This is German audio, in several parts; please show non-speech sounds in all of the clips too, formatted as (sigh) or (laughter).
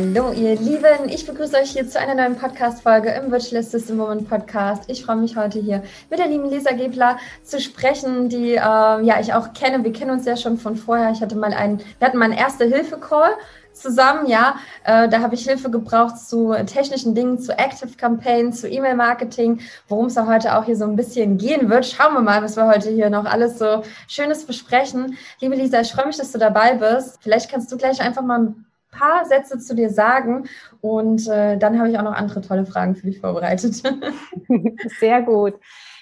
Hallo ihr Lieben, ich begrüße euch hier zu einer neuen Podcast-Folge im Virtual System Woman Podcast. Ich freue mich heute hier mit der lieben Lisa Gebler zu sprechen, die äh, ja ich auch kenne. Wir kennen uns ja schon von vorher. Ich hatte mal einen, wir hatten mal einen Erste-Hilfe-Call zusammen, ja. Äh, da habe ich Hilfe gebraucht zu technischen Dingen, zu Active Campaign, zu E-Mail-Marketing, worum es ja heute auch hier so ein bisschen gehen wird. Schauen wir mal, was wir heute hier noch alles so Schönes besprechen. Liebe Lisa, ich freue mich, dass du dabei bist. Vielleicht kannst du gleich einfach mal ein paar Sätze zu dir sagen und äh, dann habe ich auch noch andere tolle Fragen für dich vorbereitet. (laughs) Sehr gut.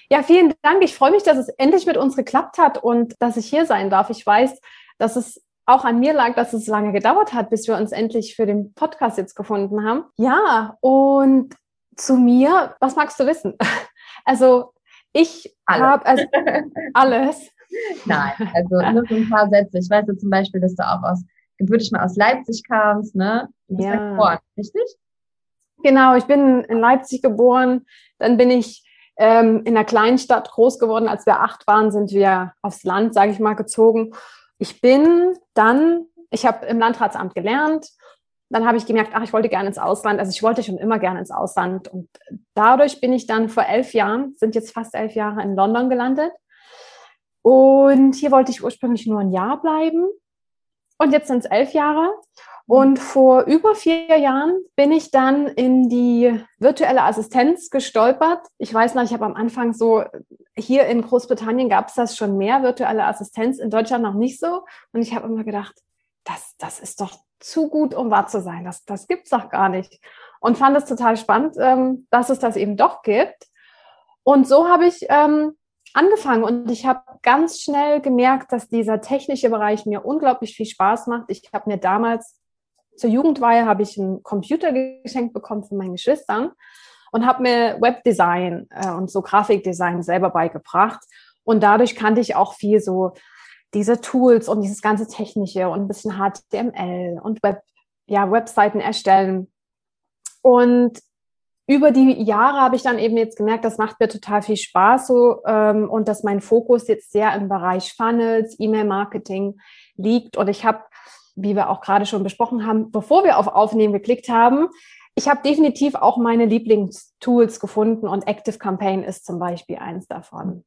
Ja, vielen Dank. Ich freue mich, dass es endlich mit uns geklappt hat und dass ich hier sein darf. Ich weiß, dass es auch an mir lag, dass es lange gedauert hat, bis wir uns endlich für den Podcast jetzt gefunden haben. Ja, und zu mir, was magst du wissen? (laughs) Also ich habe also (laughs) alles. Nein, also nur so ein paar Sätze. Ich weiß ja zum Beispiel, dass du auch aus gebürtig mal aus Leipzig kamst, ne? Du bist ja. geboren, richtig? Genau, ich bin in Leipzig geboren. Dann bin ich ähm, in einer kleinen Stadt groß geworden. Als wir acht waren, sind wir aufs Land, sage ich mal, gezogen. Ich bin dann, ich habe im Landratsamt gelernt. Dann habe ich gemerkt, ach, ich wollte gerne ins Ausland. Also ich wollte schon immer gerne ins Ausland. Und dadurch bin ich dann vor elf Jahren, sind jetzt fast elf Jahre in London gelandet. Und hier wollte ich ursprünglich nur ein Jahr bleiben. Und jetzt sind es elf Jahre. Und vor über vier Jahren bin ich dann in die virtuelle Assistenz gestolpert. Ich weiß noch, ich habe am Anfang so, hier in Großbritannien gab es das schon mehr, virtuelle Assistenz, in Deutschland noch nicht so. Und ich habe immer gedacht, das, das ist doch zu gut, um wahr zu sein. Das, das es doch gar nicht. Und fand es total spannend, ähm, dass es das eben doch gibt. Und so habe ich ähm, angefangen und ich habe ganz schnell gemerkt, dass dieser technische Bereich mir unglaublich viel Spaß macht. Ich habe mir damals zur Jugendweihe habe ich einen Computer geschenkt bekommen von meinen Geschwistern und habe mir Webdesign äh, und so Grafikdesign selber beigebracht und dadurch kannte ich auch viel so diese Tools und dieses ganze technische und ein bisschen HTML und Web ja Webseiten erstellen und über die Jahre habe ich dann eben jetzt gemerkt, das macht mir total viel Spaß so ähm, und dass mein Fokus jetzt sehr im Bereich Funnels, E-Mail-Marketing liegt. Und ich habe, wie wir auch gerade schon besprochen haben, bevor wir auf Aufnehmen geklickt haben, ich habe definitiv auch meine Lieblingstools gefunden und Active Campaign ist zum Beispiel eins davon.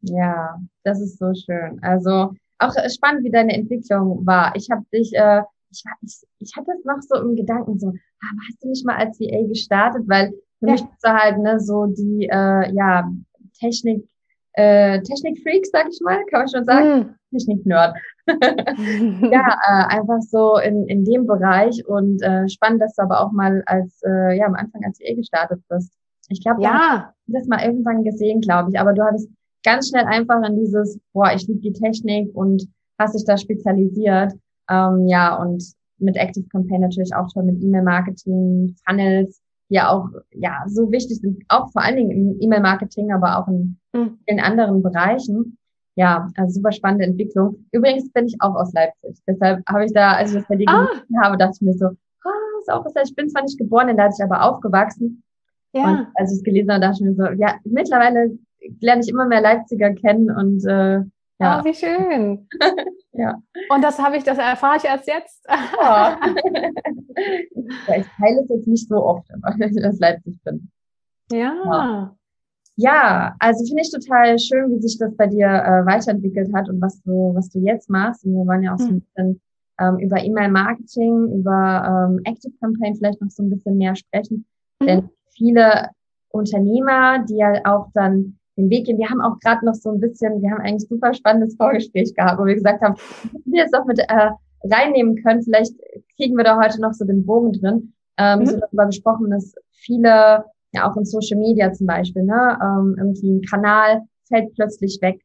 Ja, das ist so schön. Also auch spannend, wie deine Entwicklung war. Ich habe dich äh, ich, ich, ich hatte es noch so im Gedanken, so, ah, hast du nicht mal als VA gestartet? Weil für ja. mich bist du halt ne, so die äh, ja, Technik, äh, Technik-Freaks, sag ich mal, kann man schon sagen. Mm. Technik-Nerd. (laughs) ja, äh, einfach so in, in dem Bereich und äh, spannend, dass du aber auch mal als, äh, ja, am Anfang als VA gestartet bist. Ich glaube, ja. du hast das mal irgendwann gesehen, glaube ich, aber du hattest ganz schnell einfach in dieses, boah, ich liebe die Technik und hast dich da spezialisiert. Ähm, ja, und mit Active Campaign natürlich auch toll mit E-Mail-Marketing, Funnels, die ja auch ja so wichtig sind, auch vor allen Dingen im E-Mail-Marketing, aber auch in mhm. in anderen Bereichen. Ja, also super spannende Entwicklung. Übrigens bin ich auch aus Leipzig. Deshalb habe ich da, als ich das bei dir ah. gelesen habe, dachte ich mir so, ah, ist auch was. Ich bin zwar nicht geboren in Leipzig, aber aufgewachsen. Ja. Und als ich es gelesen habe, dachte ich mir so, ja, mittlerweile lerne ich immer mehr Leipziger kennen und äh, ja. Oh, wie schön. (laughs) ja. Und das habe ich, das erfahre ich erst jetzt. ja. (laughs) ich teile es jetzt nicht so oft, aber wenn (laughs) ich das Leipzig bin. Ja. ja. Ja, also finde ich total schön, wie sich das bei dir äh, weiterentwickelt hat und was du, was du jetzt machst. Und wir wollen ja auch so ein hm. bisschen ähm, über E-Mail-Marketing, über ähm, Active Campaign vielleicht noch so ein bisschen mehr sprechen. Mhm. Denn viele Unternehmer, die ja auch dann den Weg gehen. Wir haben auch gerade noch so ein bisschen, wir haben eigentlich super spannendes Vorgespräch gehabt, wo wir gesagt haben, wenn wir es doch mit äh, reinnehmen können, vielleicht kriegen wir da heute noch so den Bogen drin. Ähm, mhm. So darüber gesprochen, dass viele, ja auch in Social Media zum Beispiel, ne, ähm, irgendwie ein Kanal fällt plötzlich weg,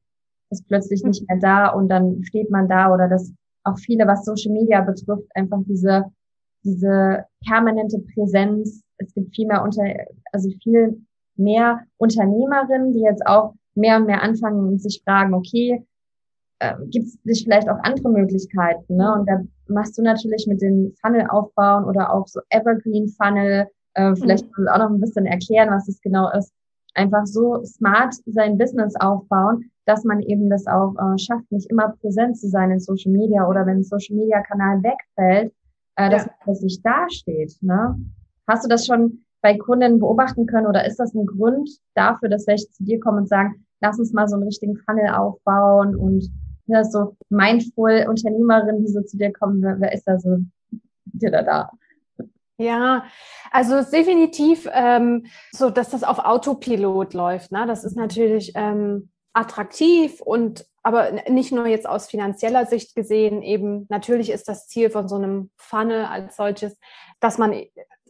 ist plötzlich mhm. nicht mehr da und dann steht man da oder dass auch viele, was Social Media betrifft, einfach diese diese permanente Präsenz. Es gibt viel mehr unter, also viel mehr Unternehmerinnen, die jetzt auch mehr und mehr anfangen und sich fragen, okay, äh, gibt es nicht vielleicht auch andere Möglichkeiten? Ne? Und da machst du natürlich mit den Funnel aufbauen oder auch so Evergreen Funnel, äh, vielleicht mhm. auch noch ein bisschen erklären, was das genau ist. Einfach so smart sein Business aufbauen, dass man eben das auch äh, schafft, nicht immer präsent zu sein in Social Media oder wenn ein Social Media Kanal wegfällt, äh, dass ja. man plötzlich dasteht. Ne? Hast du das schon bei Kunden beobachten können oder ist das ein Grund dafür, dass welche zu dir kommen und sagen, lass uns mal so einen richtigen Funnel aufbauen und ja, so mindful Unternehmerin, die so zu dir kommen, wer, wer ist da so dir da da? Ja, also definitiv ähm, so, dass das auf Autopilot läuft. Ne? Das ist natürlich ähm, attraktiv und aber nicht nur jetzt aus finanzieller Sicht gesehen, eben natürlich ist das Ziel von so einem Funnel als solches, dass man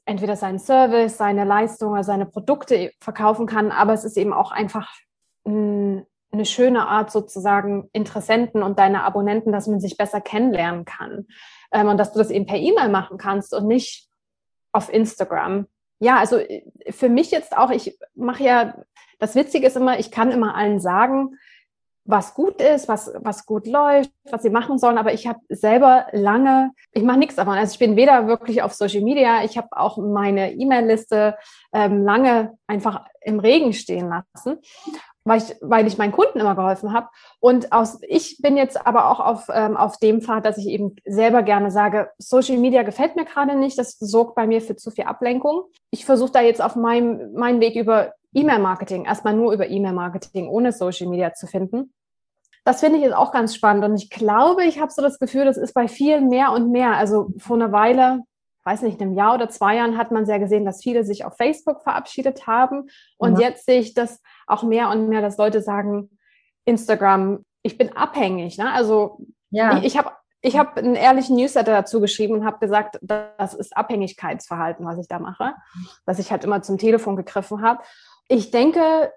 entweder seinen Service, seine Leistung oder seine Produkte verkaufen kann, aber es ist eben auch einfach eine schöne Art sozusagen Interessenten und deine Abonnenten, dass man sich besser kennenlernen kann ähm, und dass du das eben per E-Mail machen kannst und nicht auf Instagram. Ja, also äh, für mich jetzt auch, ich mache ja, das Witzige ist immer, ich kann immer allen sagen, was gut ist, was, was gut läuft, was sie machen sollen. Aber ich habe selber lange, ich mache nichts davon. Also ich bin weder wirklich auf Social Media, ich habe auch meine E-Mail-Liste ähm, lange einfach im Regen stehen lassen weil ich, weil ich meinen Kunden immer geholfen habe. Und aus, ich bin jetzt aber auch auf, ähm, auf dem Pfad, dass ich eben selber gerne sage, Social Media gefällt mir gerade nicht, das sorgt bei mir für zu viel Ablenkung. Ich versuche da jetzt auf meinem, meinem Weg über E-Mail-Marketing, erstmal nur über E-Mail-Marketing ohne Social Media zu finden. Das finde ich jetzt auch ganz spannend. Und ich glaube, ich habe so das Gefühl, das ist bei vielen mehr und mehr. Also vor einer Weile weiß nicht, einem Jahr oder zwei Jahren hat man sehr gesehen, dass viele sich auf Facebook verabschiedet haben. Und ja. jetzt sehe ich das auch mehr und mehr, dass Leute sagen, Instagram, ich bin abhängig. Ne? Also ja. ich, ich habe ich hab einen ehrlichen Newsletter dazu geschrieben und habe gesagt, das ist Abhängigkeitsverhalten, was ich da mache, dass ich halt immer zum Telefon gegriffen habe. Ich denke,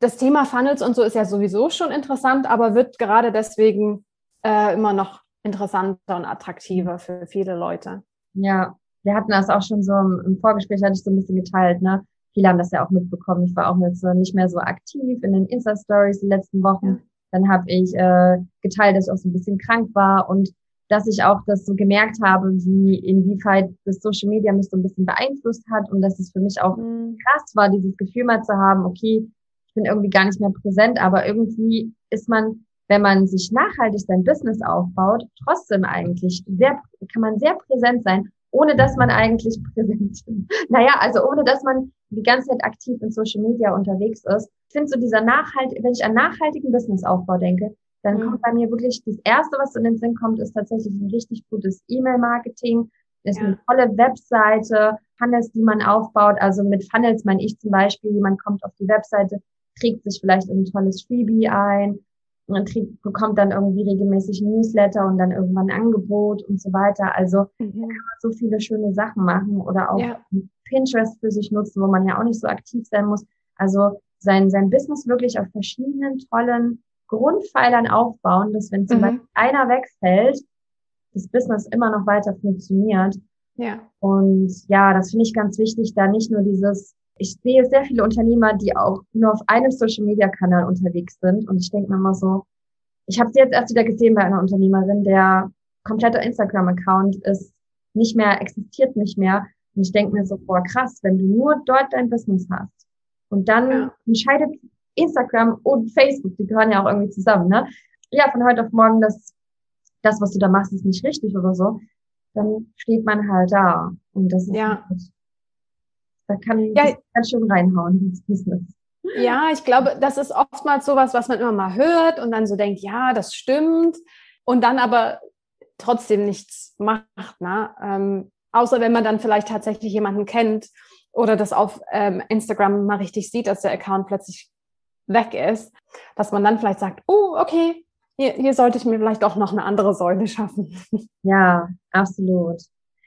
das Thema Funnels und so ist ja sowieso schon interessant, aber wird gerade deswegen äh, immer noch interessanter und attraktiver für viele Leute. Ja, wir hatten das auch schon so im, Vorgespräch, hatte ich so ein bisschen geteilt, ne? Viele haben das ja auch mitbekommen. Ich war auch jetzt so nicht mehr so aktiv in den Insta-Stories die letzten Wochen. Ja. Dann habe ich äh, geteilt, dass ich auch so ein bisschen krank war und dass ich auch das so gemerkt habe, wie inwieweit das Social Media mich so ein bisschen beeinflusst hat und dass es für mich auch mhm. krass war, dieses Gefühl mal zu haben, okay, ich bin irgendwie gar nicht mehr präsent, aber irgendwie ist man wenn man sich nachhaltig sein Business aufbaut, trotzdem eigentlich sehr, kann man sehr präsent sein, ohne dass man eigentlich (laughs) präsent ist. Naja, also ohne dass man die ganze Zeit aktiv in Social Media unterwegs ist. Ich finde so dieser Nachhalt, wenn ich an nachhaltigen Businessaufbau denke, dann mhm. kommt bei mir wirklich das erste, was in den Sinn kommt, ist tatsächlich ein richtig gutes E-Mail-Marketing, ist ja. eine tolle Webseite, Funnels, die man aufbaut. Also mit Funnels meine ich zum Beispiel, man kommt auf die Webseite, trägt sich vielleicht ein tolles Freebie ein man kriegt, bekommt dann irgendwie regelmäßig Newsletter und dann irgendwann ein Angebot und so weiter. Also mhm. da kann man so viele schöne Sachen machen oder auch ja. Pinterest für sich nutzen, wo man ja auch nicht so aktiv sein muss. Also sein, sein Business wirklich auf verschiedenen tollen Grundpfeilern aufbauen, dass wenn zum mhm. Beispiel einer wegfällt, das Business immer noch weiter funktioniert. Ja. Und ja, das finde ich ganz wichtig, da nicht nur dieses ich sehe sehr viele Unternehmer, die auch nur auf einem Social-Media-Kanal unterwegs sind. Und ich denke mir immer so, ich habe sie jetzt erst wieder gesehen bei einer Unternehmerin, der komplette Instagram-Account ist nicht mehr, existiert nicht mehr. Und ich denke mir so, boah, krass, wenn du nur dort dein Business hast und dann ja. entscheidet Instagram und Facebook, die gehören ja auch irgendwie zusammen, ne? Ja, von heute auf morgen, das, das, was du da machst, ist nicht richtig oder so, dann steht man halt da. Und das ist ja. da kann ja. ganz schön reinhauen ins Business. Ja, ich glaube, das ist oftmals sowas, was man immer mal hört und dann so denkt, ja, das stimmt. Und dann aber trotzdem nichts macht. Ne? Ähm, außer wenn man dann vielleicht tatsächlich jemanden kennt oder das auf ähm, Instagram mal richtig sieht, dass der Account plötzlich weg ist, dass man dann vielleicht sagt, oh, okay, hier, hier sollte ich mir vielleicht auch noch eine andere Säule schaffen. (laughs) Ja, absolut.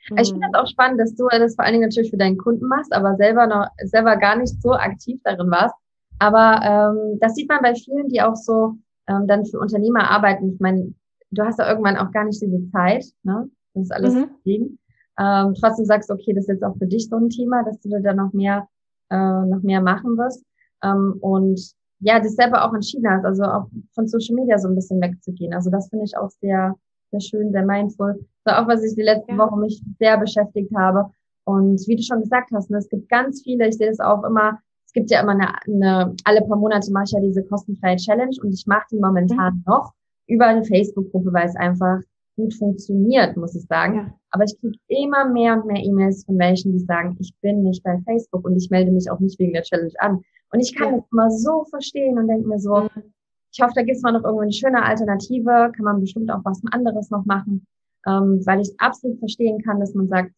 Mhm. Ich finde das auch spannend, dass du das vor allen Dingen natürlich für deinen Kunden machst, aber selber noch, selber gar nicht so aktiv darin warst. Aber ähm, das sieht man bei vielen, die auch so ähm, dann für Unternehmer arbeiten. Ich meine, du hast ja irgendwann auch gar nicht diese Zeit, ne? Das ist alles mhm. Ähm, trotzdem sagst du, okay, das ist jetzt auch für dich so ein Thema, dass du da noch mehr, äh, noch mehr machen wirst. Ähm, und ja, das selber auch entschieden hast, also auch von Social Media so ein bisschen wegzugehen. Also das finde ich auch sehr, sehr schön, sehr mindful. So auch was ich die letzten ja. Wochen mich sehr beschäftigt habe. Und wie du schon gesagt hast, ne, es gibt ganz viele, ich sehe das auch immer, es gibt ja immer eine, eine alle paar Monate mache ich ja diese kostenfreie Challenge und ich mache die momentan mhm. noch über eine Facebook-Gruppe, weil es einfach gut funktioniert, muss ich sagen. Ja. Aber ich kriege immer mehr und mehr E-Mails von Menschen, die sagen, ich bin nicht bei Facebook und ich melde mich auch nicht wegen der Challenge an. Und ich kann ja. das immer so verstehen und denke mir so, mhm. ich hoffe, da gibt es mal noch irgendwo eine schöne Alternative, kann man bestimmt auch was anderes noch machen, ähm, weil ich absolut verstehen kann, dass man sagt,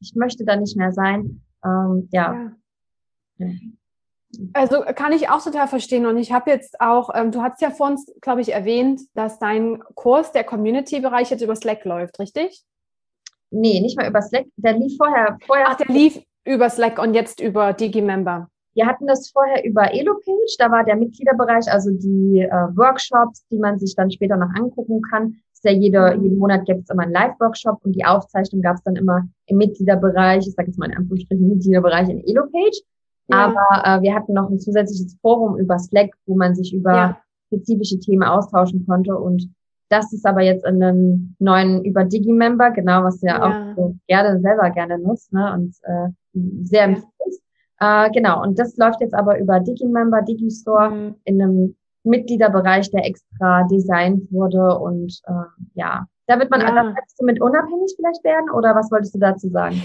ich möchte da nicht mehr sein. Ähm, ja. ja. Also kann ich auch total verstehen. Und ich habe jetzt auch, ähm, du hast ja vor uns, glaube ich, erwähnt, dass dein Kurs, der Community-Bereich jetzt über Slack läuft, richtig? Nee, nicht mal über Slack. Der lief vorher. vorher Ach, der lief über Slack und jetzt über Digimember. Wir hatten das vorher über Elopage, da war der Mitgliederbereich, also die äh, Workshops, die man sich dann später noch angucken kann. Ist ja jede, jeden Monat gibt es immer einen Live-Workshop und die Aufzeichnung gab es dann immer im Mitgliederbereich, ich sage jetzt mal in Anführungsstrichen Mitgliederbereich in Elopage. Ja. Aber äh, wir hatten noch ein zusätzliches Forum über Slack, wo man sich über ja. spezifische Themen austauschen konnte. Und das ist aber jetzt in einem neuen über Digimember, genau, was du ja, ja. auch so gerne selber gerne nutzt ne, und äh, sehr empfiehlst. Äh, genau, und das läuft jetzt aber über Digimember, Digistore mhm. in einem Mitgliederbereich, der extra designt wurde. Und äh, ja, da wird man, ja. du mit unabhängig vielleicht werden oder was wolltest du dazu sagen?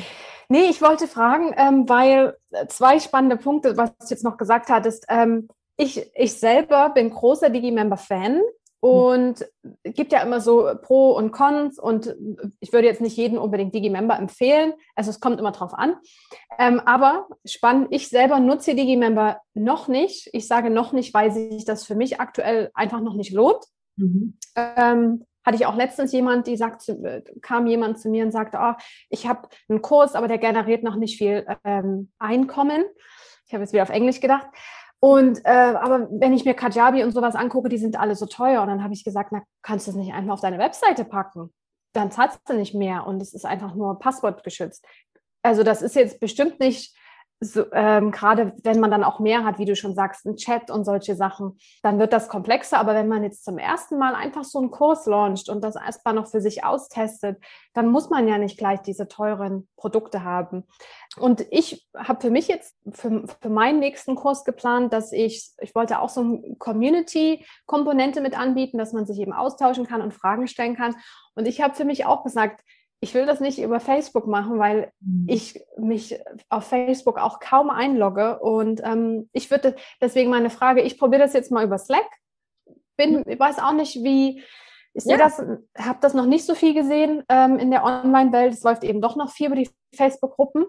Nee, ich wollte fragen, ähm, weil äh, zwei spannende Punkte, was du jetzt noch gesagt hattest. Ähm, ich, ich selber bin großer Digimember-Fan und gibt ja immer so Pro und Cons und ich würde jetzt nicht jeden unbedingt Digimember empfehlen. Also es kommt immer drauf an. Ähm, aber spannend, ich selber nutze Digimember noch nicht. Ich sage noch nicht, weil sich das für mich aktuell einfach noch nicht lohnt. Mhm. Ähm, hatte ich auch letztens jemand, die sagt, kam jemand zu mir und sagte, oh, ich habe einen Kurs, aber der generiert noch nicht viel ähm, Einkommen. Ich habe jetzt wieder auf Englisch gedacht. Und äh, aber wenn ich mir Kajabi und sowas angucke, die sind alle so teuer. Und dann habe ich gesagt, na, kannst du das nicht einfach auf deine Webseite packen? Dann zahlst du nicht mehr und es ist einfach nur passwortgeschützt. Also das ist jetzt bestimmt nicht so, ähm, gerade wenn man dann auch mehr hat, wie du schon sagst, ein Chat und solche Sachen, dann wird das komplexer. Aber wenn man jetzt zum ersten Mal einfach so einen Kurs launcht und das erstmal noch für sich austestet, dann muss man ja nicht gleich diese teuren Produkte haben. Und ich habe für mich jetzt für, für meinen nächsten Kurs geplant, dass ich, ich wollte auch so eine Community-Komponente mit anbieten, dass man sich eben austauschen kann und Fragen stellen kann. Und ich habe für mich auch gesagt, ich will das nicht über Facebook machen, weil mhm. ich mich auf Facebook auch kaum einlogge. Und ähm, ich würde deswegen meine Frage, ich probiere das jetzt mal über Slack. Bin, mhm. ich weiß auch nicht, wie, ich sehe das, habe das noch nicht so viel gesehen ähm, in der Online-Welt. Es läuft eben doch noch viel über die Facebook-Gruppen.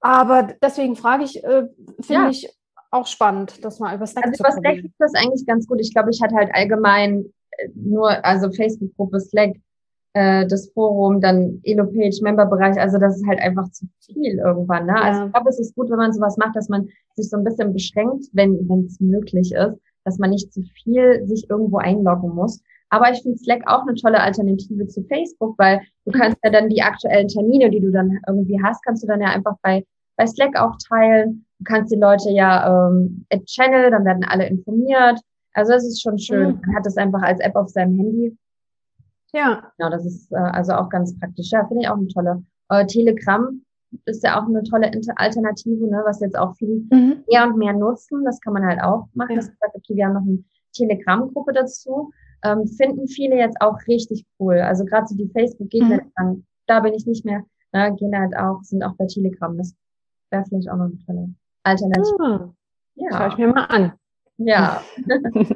Aber deswegen frage ich, äh, finde ja. ich auch spannend, das mal über Slack also zu über Slack ist das eigentlich ganz gut. Ich glaube, ich hatte halt allgemein äh, nur, also Facebook-Gruppe Slack äh, das Forum, dann Elo-Page, Member-Bereich, also das ist halt einfach zu viel irgendwann. Ne? Also ja. Also ich glaube, es ist gut, wenn man sowas macht, dass man sich so ein bisschen beschränkt, wenn es möglich ist, dass man nicht zu viel sich irgendwo einloggen muss. Aber ich finde Slack auch eine tolle Alternative zu Facebook, weil du kannst ja dann die aktuellen Termine, die du dann irgendwie hast, kannst du dann ja einfach bei, bei Slack auch teilen. Du kannst die Leute ja ähm, Channel, dann werden alle informiert. Also das ist schon schön. Man hat das einfach als App auf seinem Handy. Ja. Genau, das ist äh, also auch ganz praktisch. Ja, finde ich auch eine tolle. Äh, Telegram ist ja auch eine tolle Alternative, ne, was jetzt auch viele mhm. mehr und mehr nutzen. Das kann man halt auch machen. Ja. Das sagt, okay, wir haben noch eine Telegram-Gruppe dazu. Ähm, finden viele jetzt auch richtig cool. Also gerade so die Facebook-Gegner, mhm. da bin ich nicht mehr, ne, gehen halt auch, sind auch bei Telegram. Das wäre vielleicht auch noch eine tolle Alternative. Mhm. Ja. Schau ich mir mal an. Ja, (laughs)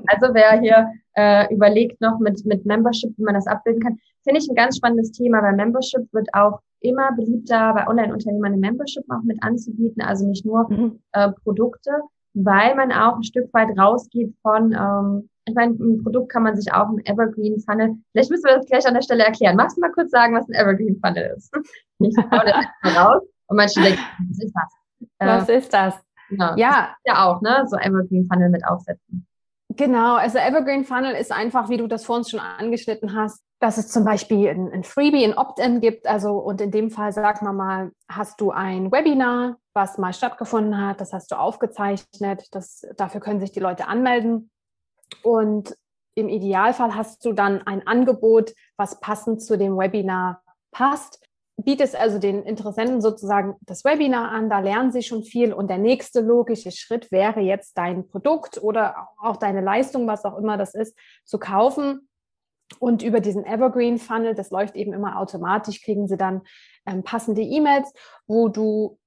also wer hier äh, überlegt noch mit, mit Membership, wie man das abbilden kann, finde ich ein ganz spannendes Thema, weil Membership wird auch immer beliebter bei Online-Unternehmern eine Membership auch mit anzubieten, also nicht nur mhm. äh, Produkte, weil man auch ein Stück weit rausgeht von, ähm, ich meine, ein Produkt kann man sich auch ein Evergreen Funnel, vielleicht müssen wir das gleich an der Stelle erklären. Magst du mal kurz sagen, was ein Evergreen Funnel ist? Ich hau das raus und manche denken, was ist das? Was äh, ist das? Genau. Ja. Ja auch, ne? So Evergreen Funnel mit aufsetzen. Genau, also Evergreen Funnel ist einfach, wie du das vor uns schon angeschnitten hast, dass es zum Beispiel ein, ein Freebie, ein Opt-in gibt. Also, und in dem Fall, sag mal mal, hast du ein Webinar, was mal stattgefunden hat, das hast du aufgezeichnet, das, dafür können sich die Leute anmelden. Und im Idealfall hast du dann ein Angebot, was passend zu dem Webinar passt bietest also den Interessenten sozusagen das Webinar an, da lernen sie schon viel und der nächste logische Schritt wäre jetzt dein Produkt oder auch deine Leistung, was auch immer das ist, zu kaufen. Und über diesen Evergreen Funnel, das läuft eben immer automatisch, kriegen sie dann ähm, passende E-Mails, wo du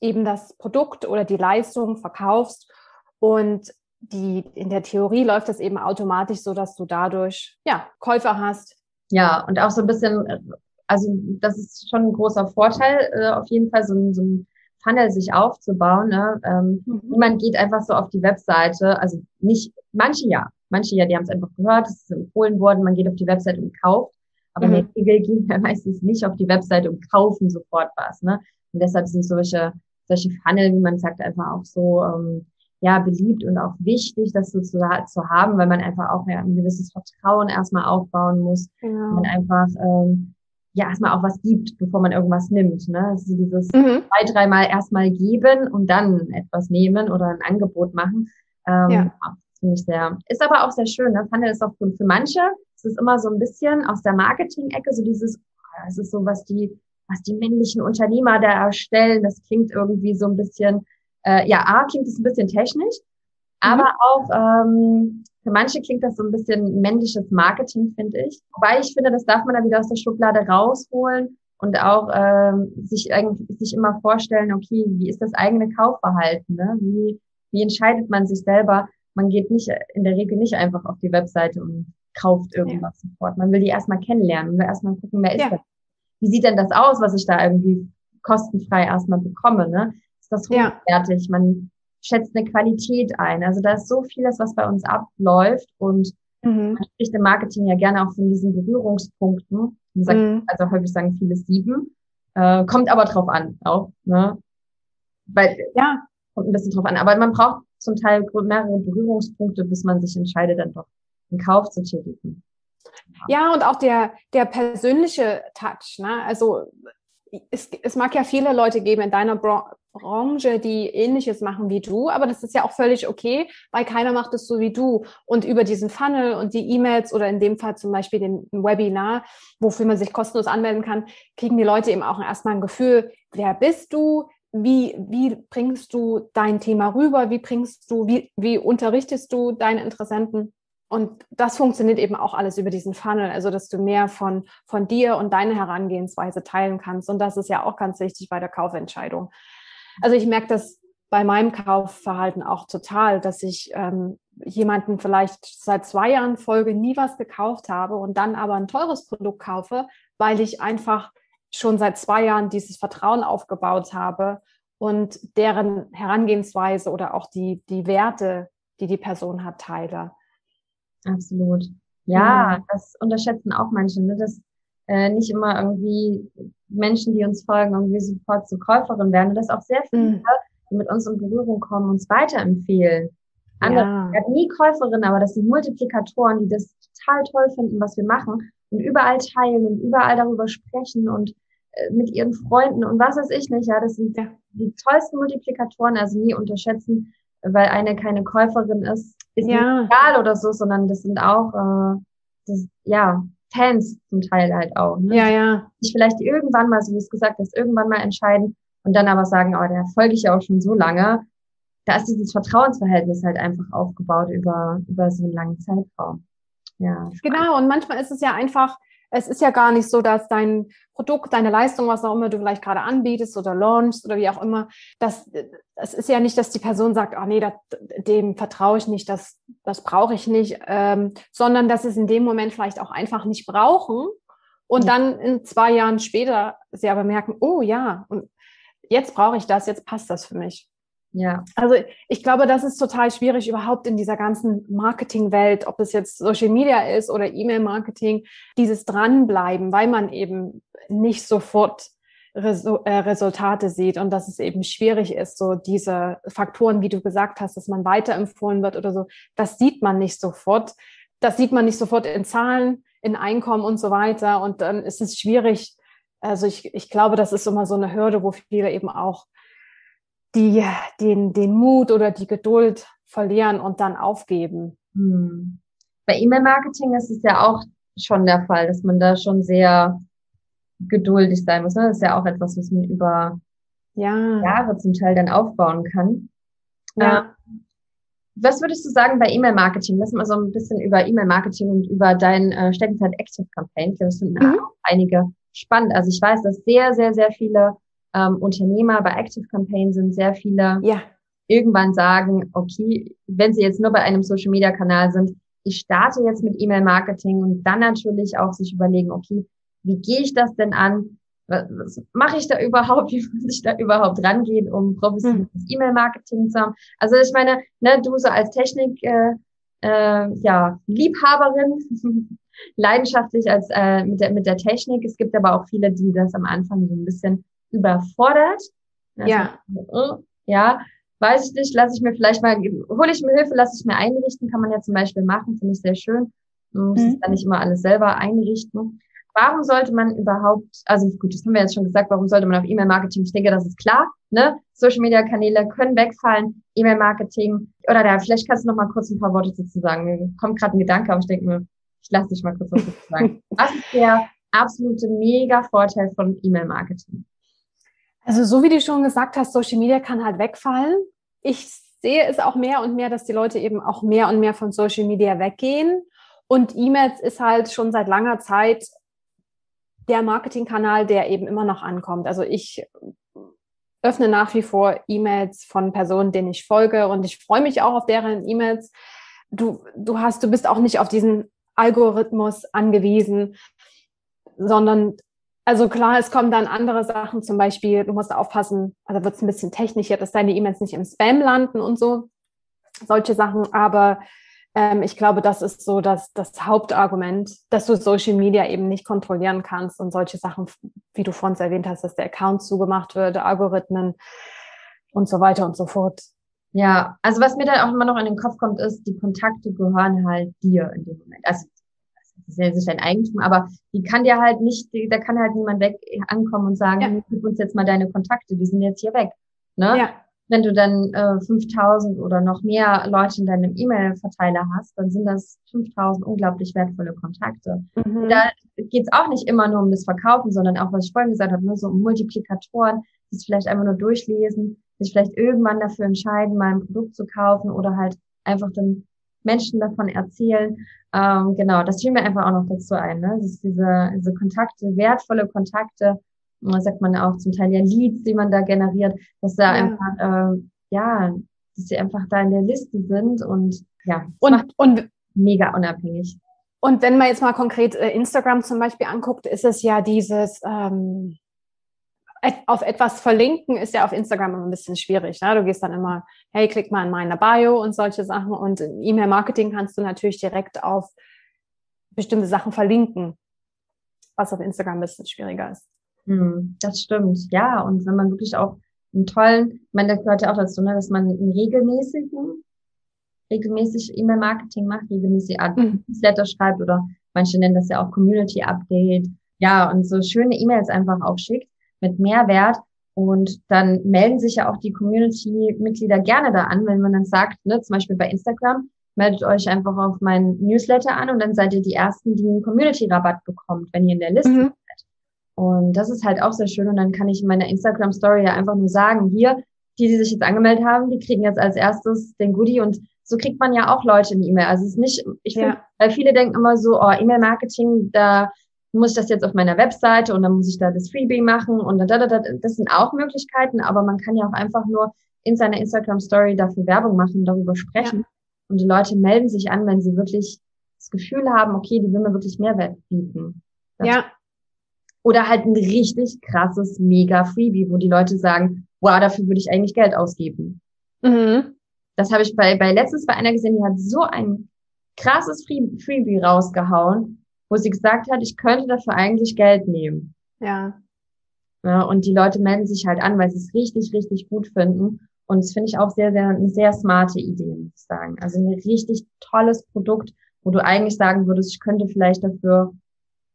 eben das Produkt oder die Leistung verkaufst. Und die, in der Theorie läuft das eben automatisch so, dass du dadurch, ja, Käufer hast. Ja, und auch so ein bisschen, also das ist schon ein großer Vorteil, äh, auf jeden Fall so ein, so ein Funnel sich aufzubauen. Ne? Ähm, mhm. Niemand geht einfach so auf die Webseite, also nicht, manche ja, manche ja, die haben es einfach gehört, es ist empfohlen worden, man geht auf die Webseite und kauft. Aber mhm. in der Regel gehen wir (laughs) meistens nicht auf die Webseite und kaufen sofort was. Ne? Und deshalb sind solche, solche Funnel, wie man sagt, einfach auch so ähm, ja beliebt und auch wichtig, das so zu, zu haben, weil man einfach auch ja, ein gewisses Vertrauen erstmal aufbauen muss. Genau. Man einfach ähm, ja erstmal auch was gibt, bevor man irgendwas nimmt. Ne? Also dieses mhm. zwei, dreimal erstmal geben und dann etwas nehmen oder ein Angebot machen. Ähm, ja. Finde ich sehr. Ist aber auch sehr schön. Ne? Funnel ist auch gut für manche. Es ist immer so ein bisschen aus der Marketing-Ecke, so dieses, oh, das ist so, was die, was die männlichen Unternehmer da erstellen. Das klingt irgendwie so ein bisschen, äh, ja, A, klingt es ein bisschen technisch, mhm. aber auch ähm, für manche klingt das so ein bisschen männliches Marketing, finde ich. Wobei ich finde, das darf man dann wieder aus der Schublade rausholen und auch ähm, sich eigentlich sich immer vorstellen, okay, wie ist das eigene Kaufverhalten? Ne? Wie, wie entscheidet man sich selber? Man geht nicht in der Regel nicht einfach auf die Webseite und kauft irgendwas ja. sofort. Man will die erstmal kennenlernen, man will erstmal gucken, wer ist ja. das? Wie sieht denn das aus, was ich da irgendwie kostenfrei erstmal bekomme? Ne? Ist das hochwertig? Ja. Man schätzt eine Qualität ein. Also da ist so vieles, was bei uns abläuft und mhm. man spricht im Marketing ja gerne auch von diesen Berührungspunkten. Sagt, mhm. Also häufig sagen viele sieben. Äh, kommt aber drauf an auch. Ne? Weil, ja, kommt ein bisschen drauf an. Aber man braucht zum Teil mehrere Berührungspunkte, bis man sich entscheidet, dann doch einen Kauf zu tätigen. Ja, und auch der, der persönliche Touch. Ne? Also es, es mag ja viele Leute geben in deiner Branche, die ähnliches machen wie du, aber das ist ja auch völlig okay, weil keiner macht es so wie du. Und über diesen Funnel und die E-Mails oder in dem Fall zum Beispiel den Webinar, wofür man sich kostenlos anmelden kann, kriegen die Leute eben auch erstmal ein Gefühl, wer bist du? Wie, wie bringst du dein Thema rüber? Wie bringst du, wie, wie unterrichtest du deine Interessenten? Und das funktioniert eben auch alles über diesen Funnel, also dass du mehr von, von dir und deiner Herangehensweise teilen kannst. Und das ist ja auch ganz wichtig bei der Kaufentscheidung. Also ich merke das bei meinem Kaufverhalten auch total, dass ich ähm, jemanden vielleicht seit zwei Jahren folge, nie was gekauft habe und dann aber ein teures Produkt kaufe, weil ich einfach schon seit zwei Jahren dieses Vertrauen aufgebaut habe und deren Herangehensweise oder auch die, die Werte, die die Person hat, teile. Absolut. Ja, mhm. das unterschätzen auch manche, ne? dass äh, nicht immer irgendwie Menschen, die uns folgen, irgendwie sofort zur Käuferin werden. Und dass auch sehr viele, mhm. die mit uns in Berührung kommen, uns weiterempfehlen. Andere, ja. werden nie Käuferin, aber das sind Multiplikatoren, die das total toll finden, was wir machen und überall teilen und überall darüber sprechen und äh, mit ihren Freunden und was weiß ich nicht. Ja, das sind ja. die tollsten Multiplikatoren, also nie unterschätzen, weil eine keine Käuferin ist, ist ja. nicht egal oder so, sondern das sind auch, äh, das, ja, Fans zum Teil halt auch. Ne? Ja, ja. Ich vielleicht irgendwann mal, so wie es gesagt hast, irgendwann mal entscheiden und dann aber sagen, oh, der folge ich ja auch schon so lange. Da ist dieses Vertrauensverhältnis halt einfach aufgebaut über, über so einen langen Zeitraum. Ja. Genau. Und manchmal ist es ja einfach, es ist ja gar nicht so, dass dein Produkt, deine Leistung, was auch immer du vielleicht gerade anbietest oder launchst oder wie auch immer, dass es ist ja nicht, dass die Person sagt, oh nee, das, dem vertraue ich nicht, das, das brauche ich nicht, ähm, sondern dass es in dem Moment vielleicht auch einfach nicht brauchen und dann in zwei Jahren später sie aber merken, oh ja, und jetzt brauche ich das, jetzt passt das für mich. Ja. Also ich glaube, das ist total schwierig überhaupt in dieser ganzen Marketingwelt, ob es jetzt Social Media ist oder E-Mail-Marketing, dieses Dranbleiben, weil man eben nicht sofort äh, Resultate sieht und dass es eben schwierig ist, so diese Faktoren, wie du gesagt hast, dass man weiterempfohlen wird oder so, das sieht man nicht sofort. Das sieht man nicht sofort in Zahlen, in Einkommen und so weiter. Und dann ist es schwierig. Also ich, ich glaube, das ist immer so eine Hürde, wo viele eben auch die den, den Mut oder die Geduld verlieren und dann aufgeben. Hm. Bei E-Mail-Marketing ist es ja auch schon der Fall, dass man da schon sehr geduldig sein muss. Ne? Das ist ja auch etwas, was man über ja. Jahre zum Teil dann aufbauen kann. Ja. Ähm, was würdest du sagen bei E-Mail-Marketing? Lass mal so ein bisschen über E-Mail-Marketing und über dein äh, Steckenpferd Active Campaign. Das sind mhm. auch einige spannend. Also ich weiß, dass sehr, sehr, sehr viele ähm, Unternehmer bei Active Campaign sind, sehr viele ja. irgendwann sagen, okay, wenn sie jetzt nur bei einem Social Media Kanal sind, ich starte jetzt mit E-Mail-Marketing und dann natürlich auch sich überlegen, okay, wie gehe ich das denn an? Was, was mache ich da überhaupt? (laughs) Wie muss ich da überhaupt rangehen, um professionelles hm. E-Mail-Marketing zu haben? Also ich meine, ne, du so als Technik, äh, äh, ja, Liebhaberin, (laughs) leidenschaftlich als äh, mit, der, mit der Technik. Es gibt aber auch viele, die das am Anfang so ein bisschen überfordert. Also, ja. Ja, weiß ich nicht, lasse ich mir vielleicht mal, hole ich mir Hilfe, lasse ich mir einrichten, kann man ja zum Beispiel machen, finde ich sehr schön. Man muss mhm. es dann nicht immer alles selber einrichten. Warum sollte man überhaupt, also gut, das haben wir jetzt schon gesagt, warum sollte man auf E-Mail-Marketing, ich denke, das ist klar, ne? Social-Media-Kanäle können wegfallen, E-Mail-Marketing, oder da, vielleicht kannst du noch mal kurz ein paar Worte dazu sagen. Mir kommt gerade ein Gedanke, aber ich denke mir, ich lasse dich mal kurz was dazu sagen. (laughs) Was ist der absolute mega Vorteil von E-Mail-Marketing? Also so wie du schon gesagt hast, Social Media kann halt wegfallen. Ich sehe es auch mehr und mehr, dass die Leute eben auch mehr und mehr von Social Media weggehen. Und E-Mails ist halt schon seit langer Zeit der Marketingkanal, der eben immer noch ankommt. Also ich öffne nach wie vor E-Mails von Personen, denen ich folge und ich freue mich auch auf deren E-Mails. Du, du hast, du bist auch nicht auf diesen Algorithmus angewiesen, sondern also klar, es kommen dann andere Sachen, zum Beispiel, du musst aufpassen, also wird es ein bisschen technischer, dass deine E-Mails nicht im Spam landen und so, solche Sachen, aber ähm, ich glaube, das ist so das, das Hauptargument, dass du Social Media eben nicht kontrollieren kannst und solche Sachen, wie du vorhin erwähnt hast, dass der Account zugemacht wird, Algorithmen und so weiter und so fort. Ja, also was mir dann auch immer noch in den Kopf kommt, ist, die Kontakte gehören halt dir in dem Moment. Also ist ja nicht dein Eigentum, aber die kann dir halt nicht, da kann halt niemand weg ankommen und sagen, ja. gib uns jetzt mal deine Kontakte, die sind jetzt hier weg. Ne? Ja wenn du dann äh, 5000 oder noch mehr Leute in deinem E-Mail-Verteiler hast, dann sind das 5000 unglaublich wertvolle Kontakte. Mhm. Da geht es auch nicht immer nur um das Verkaufen, sondern auch, was ich vorhin gesagt habe, nur so um Multiplikatoren, die es vielleicht einfach nur durchlesen, sich vielleicht irgendwann dafür entscheiden, mal ein Produkt zu kaufen oder halt einfach den Menschen davon erzählen. Ähm, genau, das fiel mir einfach auch noch dazu ein. Ne? Das ist diese, diese Kontakte, wertvolle Kontakte, sagt man auch zum Teil ja Leads, die man da generiert, dass da ja. einfach, äh, ja, dass sie einfach da in der Liste sind und ja, und, und mega unabhängig. Und wenn man jetzt mal konkret äh, Instagram zum Beispiel anguckt, ist es ja dieses ähm, auf etwas verlinken ist ja auf Instagram immer ein bisschen schwierig. Ne? Du gehst dann immer, hey, klick mal in meine Bio und solche Sachen. Und E-Mail-Marketing kannst du natürlich direkt auf bestimmte Sachen verlinken, was auf Instagram ein bisschen schwieriger ist. Hm, das stimmt, ja. Und wenn man wirklich auch einen tollen, ich meine, das gehört ja auch dazu, ne, dass man einen regelmäßigen, regelmäßig E-Mail-Marketing macht, regelmäßig mhm. Newsletter schreibt oder manche nennen das ja auch Community Update. Ja, und so schöne E-Mails einfach auch schickt mit Mehrwert. Und dann melden sich ja auch die Community-Mitglieder gerne da an, wenn man dann sagt, ne, zum Beispiel bei Instagram, meldet euch einfach auf meinen Newsletter an und dann seid ihr die Ersten, die einen Community-Rabatt bekommt, wenn ihr in der Liste mhm. seid. Und das ist halt auch sehr schön. Und dann kann ich in meiner Instagram-Story ja einfach nur sagen, hier, die, die sich jetzt angemeldet haben, die kriegen jetzt als erstes den Goodie und so kriegt man ja auch Leute in E-Mail. Also es ist nicht, ich finde, ja. weil viele denken immer so, oh, E-Mail-Marketing, da muss ich das jetzt auf meiner Webseite und dann muss ich da das Freebie machen und da, da, da, das sind auch Möglichkeiten, aber man kann ja auch einfach nur in seiner Instagram-Story dafür Werbung machen, darüber sprechen. Ja. Und die Leute melden sich an, wenn sie wirklich das Gefühl haben, okay, die will mir wirklich Mehrwert bieten. Das ja, oder halt ein richtig krasses Mega-Freebie, wo die Leute sagen, wow, dafür würde ich eigentlich Geld ausgeben. Mhm. Das habe ich bei, bei letztens bei einer gesehen, die hat so ein krasses Freebie rausgehauen, wo sie gesagt hat, ich könnte dafür eigentlich Geld nehmen. Ja. ja und die Leute melden sich halt an, weil sie es richtig, richtig gut finden. Und das finde ich auch sehr, sehr, eine sehr smarte Idee, muss ich sagen. Also ein richtig tolles Produkt, wo du eigentlich sagen würdest, ich könnte vielleicht dafür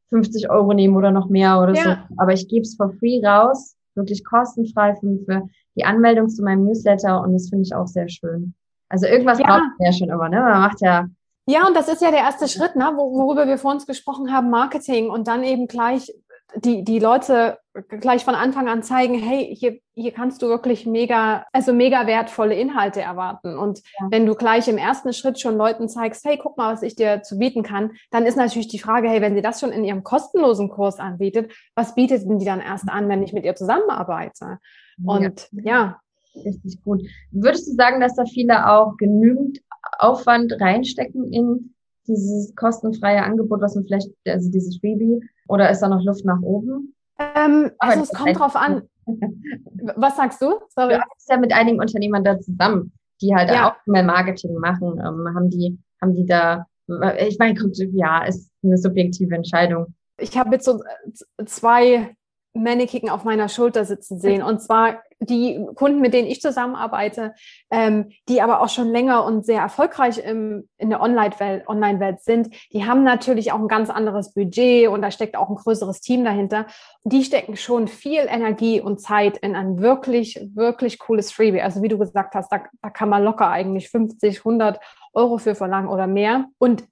50 Euro nehmen oder noch mehr oder ja. so. Aber ich gebe es for free raus, wirklich kostenfrei für, für die Anmeldung zu meinem Newsletter und das finde ich auch sehr schön. Also irgendwas ja. braucht man ja schon immer, ne? Man macht ja. Ja, und das ist ja der erste Schritt, ne? worüber wir vor uns gesprochen haben, Marketing und dann eben gleich die, die Leute gleich von Anfang an zeigen, hey, hier, hier kannst du wirklich mega, also mega wertvolle Inhalte erwarten. Und ja. wenn du gleich im ersten Schritt schon Leuten zeigst, hey, guck mal, was ich dir zu bieten kann, dann ist natürlich die Frage, hey, wenn sie das schon in ihrem kostenlosen Kurs anbietet, was bietet denn die dann erst an, wenn ich mit ihr zusammenarbeite? Und ja, ja. Richtig gut. Würdest du sagen, dass da viele auch genügend Aufwand reinstecken in dieses kostenfreie Angebot, was man vielleicht, also dieses Freebie, oder ist da noch Luft nach oben? Ähm, also es kommt drauf an. (laughs) Was sagst du? Sorry. Du arbeitest ja mit einigen Unternehmern da zusammen, die halt ja. auch mehr Marketing machen. Ähm, haben die, haben die da, ich meine, ja, ist eine subjektive Entscheidung. Ich habe jetzt so zwei Mannequin auf meiner Schulter sitzen sehen. Und zwar die Kunden, mit denen ich zusammenarbeite, ähm, die aber auch schon länger und sehr erfolgreich im, in der Online-Welt Online sind, die haben natürlich auch ein ganz anderes Budget und da steckt auch ein größeres Team dahinter. Die stecken schon viel Energie und Zeit in ein wirklich, wirklich cooles Freebie. Also wie du gesagt hast, da, da kann man locker eigentlich 50, 100 Euro für verlangen oder mehr und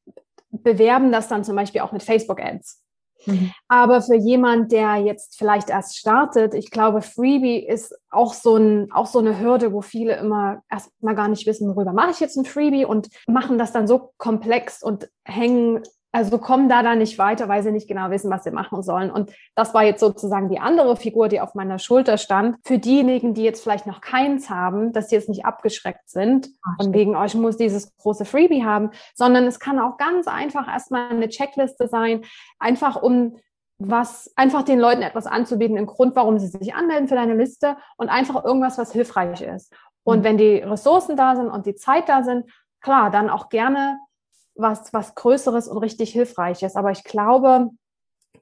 bewerben das dann zum Beispiel auch mit Facebook-Ads. Mhm. Aber für jemand, der jetzt vielleicht erst startet, ich glaube, Freebie ist auch so, ein, auch so eine Hürde, wo viele immer erstmal gar nicht wissen, worüber mache ich jetzt ein Freebie und machen das dann so komplex und hängen also kommen da dann nicht weiter, weil sie nicht genau wissen, was sie machen sollen. Und das war jetzt sozusagen die andere Figur, die auf meiner Schulter stand. Für diejenigen, die jetzt vielleicht noch keins haben, dass sie jetzt nicht abgeschreckt sind Ach, und wegen euch muss dieses große Freebie haben, sondern es kann auch ganz einfach erstmal eine Checkliste sein, einfach um was einfach den Leuten etwas anzubieten, einen Grund, warum sie sich anmelden für deine Liste und einfach irgendwas, was hilfreich ist. Und mhm. wenn die Ressourcen da sind und die Zeit da sind, klar, dann auch gerne was, was Größeres und richtig Hilfreiches. Aber ich glaube,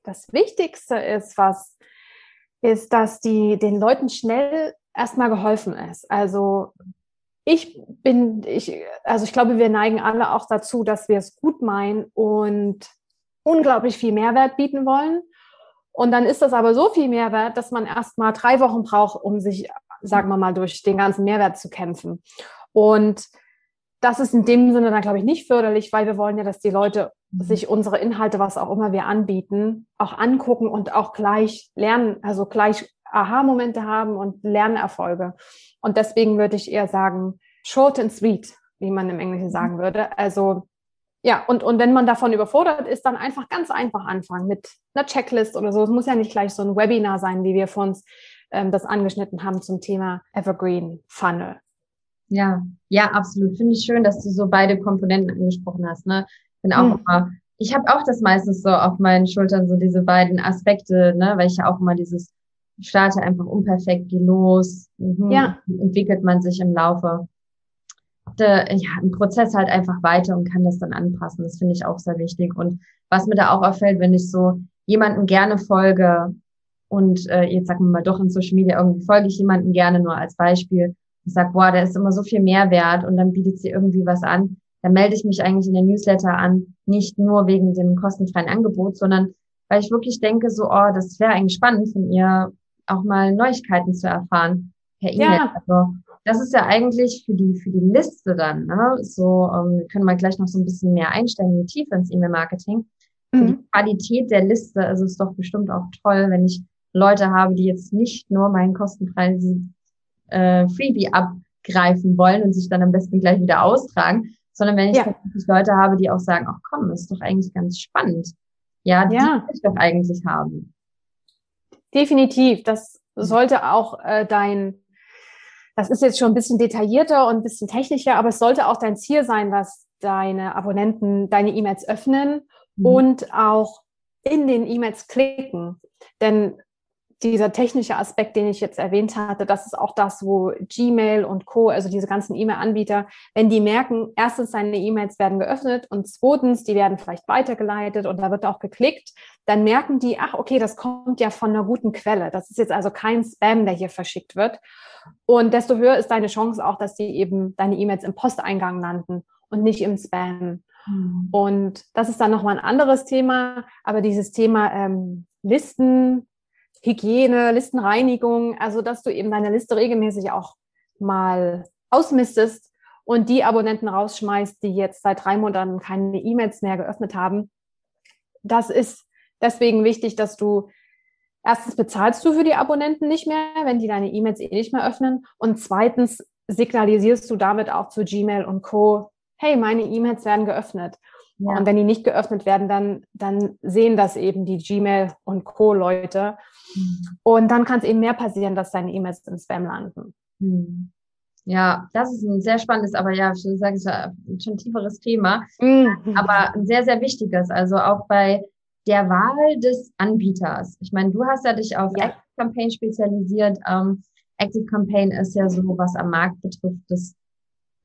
das Wichtigste ist, was ist, dass die den Leuten schnell erstmal geholfen ist. Also ich bin, ich, also ich glaube, wir neigen alle auch dazu, dass wir es gut meinen und unglaublich viel Mehrwert bieten wollen. Und dann ist das aber so viel Mehrwert, dass man erst mal drei Wochen braucht, um sich, sagen wir mal, durch den ganzen Mehrwert zu kämpfen. Und das ist in dem Sinne dann, glaube ich, nicht förderlich, weil wir wollen ja, dass die Leute mhm. sich unsere Inhalte, was auch immer wir anbieten, auch angucken und auch gleich lernen, also gleich Aha-Momente haben und Lernerfolge. Und deswegen würde ich eher sagen, short and sweet, wie man im Englischen mhm. sagen würde. Also ja, und, und wenn man davon überfordert ist, dann einfach ganz einfach anfangen mit einer Checklist oder so. Es muss ja nicht gleich so ein Webinar sein, wie wir für uns ähm, das angeschnitten haben zum Thema Evergreen Funnel. Ja, ja, absolut. Finde ich schön, dass du so beide Komponenten angesprochen hast. Ne? Bin auch mhm. immer, ich habe auch das meistens so auf meinen Schultern, so diese beiden Aspekte, ne, weil ich ja auch immer dieses starte einfach unperfekt, geh los, mhm, ja. entwickelt man sich im Laufe. Der, ja, im Prozess halt einfach weiter und kann das dann anpassen. Das finde ich auch sehr wichtig. Und was mir da auch auffällt, wenn ich so jemanden gerne folge und äh, jetzt sagen wir mal doch in Social Media irgendwie folge ich jemanden gerne nur als Beispiel ich sag, boah, der ist immer so viel Mehrwert und dann bietet sie irgendwie was an, dann melde ich mich eigentlich in der Newsletter an, nicht nur wegen dem kostenfreien Angebot, sondern weil ich wirklich denke, so, oh, das wäre eigentlich spannend von ihr, auch mal Neuigkeiten zu erfahren per E-Mail. Ja. Also das ist ja eigentlich für die für die Liste dann, ne? So ähm, wir können mal gleich noch so ein bisschen mehr einsteigen, tief ins E-Mail-Marketing. Mhm. Für die Qualität der Liste also ist es doch bestimmt auch toll, wenn ich Leute habe, die jetzt nicht nur meinen kostenfreien äh, Freebie abgreifen wollen und sich dann am besten gleich wieder austragen, sondern wenn ich ja. Leute habe, die auch sagen, ach komm, ist doch eigentlich ganz spannend. Ja, die ja. will ich doch eigentlich haben. Definitiv. Das sollte auch äh, dein, das ist jetzt schon ein bisschen detaillierter und ein bisschen technischer, aber es sollte auch dein Ziel sein, dass deine Abonnenten deine E-Mails öffnen mhm. und auch in den E-Mails klicken. Denn dieser technische Aspekt, den ich jetzt erwähnt hatte, das ist auch das, wo Gmail und Co., also diese ganzen E-Mail-Anbieter, wenn die merken, erstens, deine E-Mails werden geöffnet und zweitens, die werden vielleicht weitergeleitet und da wird auch geklickt, dann merken die, ach, okay, das kommt ja von einer guten Quelle. Das ist jetzt also kein Spam, der hier verschickt wird. Und desto höher ist deine Chance auch, dass die eben deine E-Mails im Posteingang landen und nicht im Spam. Mhm. Und das ist dann nochmal ein anderes Thema, aber dieses Thema ähm, Listen, Hygiene, Listenreinigung, also dass du eben deine Liste regelmäßig auch mal ausmistest und die Abonnenten rausschmeißt, die jetzt seit drei Monaten keine E-Mails mehr geöffnet haben. Das ist deswegen wichtig, dass du erstens bezahlst du für die Abonnenten nicht mehr, wenn die deine E-Mails eh nicht mehr öffnen. Und zweitens signalisierst du damit auch zu Gmail und Co., hey, meine E-Mails werden geöffnet. Ja. Und wenn die nicht geöffnet werden, dann, dann sehen das eben die Gmail und Co-Leute. Mhm. Und dann kann es eben mehr passieren, dass deine E-Mails im Spam landen. Mhm. Ja, das ist ein sehr spannendes, aber ja, ich sage es ja, schon tieferes Thema, mhm. aber ein sehr, sehr wichtiges. Also auch bei der Wahl des Anbieters. Ich meine, du hast ja dich auf ja. Active Campaign spezialisiert. Ähm, Active Campaign ist ja so, was am Markt betrifft, das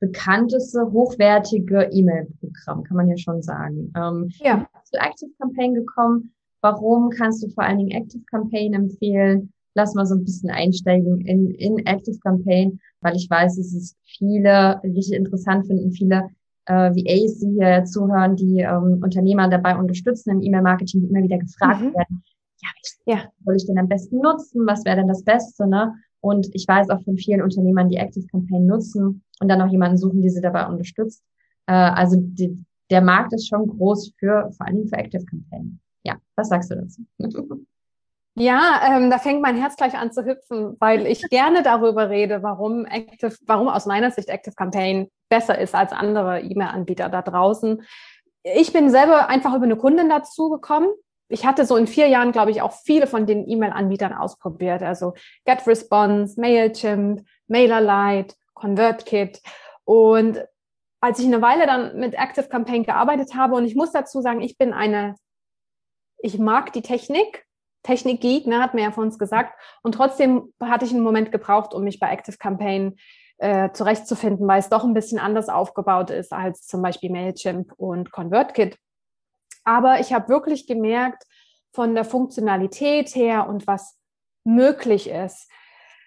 bekannteste, hochwertige E-Mail-Programm, kann man ja schon sagen. Ähm, ja. Du Active Campaign gekommen? Warum kannst du vor allen Dingen Active Campaign empfehlen? Lass mal so ein bisschen einsteigen in, in Active Campaign, weil ich weiß, dass es viele richtig interessant finden, viele äh, VAs, die hier zuhören, die ähm, Unternehmer dabei unterstützen im E-Mail-Marketing, die immer wieder gefragt mhm. werden, ja, ja, was soll ich denn am besten nutzen? Was wäre denn das Beste? Ne? Und ich weiß auch von vielen Unternehmern, die Active Campaign nutzen und dann auch jemanden suchen, die sie dabei unterstützt. Äh, also die, der Markt ist schon groß für, vor Dingen für Active Campaign. Ja, was sagst du dazu? (laughs) Ja, ähm, da fängt mein Herz gleich an zu hüpfen, weil ich gerne darüber rede, warum Active, warum aus meiner Sicht Active Campaign besser ist als andere E-Mail-Anbieter da draußen. Ich bin selber einfach über eine Kundin dazu gekommen. Ich hatte so in vier Jahren, glaube ich, auch viele von den E-Mail-Anbietern ausprobiert. Also GetResponse, Mailchimp, MailerLite, ConvertKit. Und als ich eine Weile dann mit Active Campaign gearbeitet habe, und ich muss dazu sagen, ich bin eine, ich mag die Technik, Technik-Geek, ne, hat mir ja von uns gesagt. Und trotzdem hatte ich einen Moment gebraucht, um mich bei Active Campaign äh, zurechtzufinden, weil es doch ein bisschen anders aufgebaut ist als zum Beispiel Mailchimp und ConvertKit. Aber ich habe wirklich gemerkt, von der Funktionalität her und was möglich ist,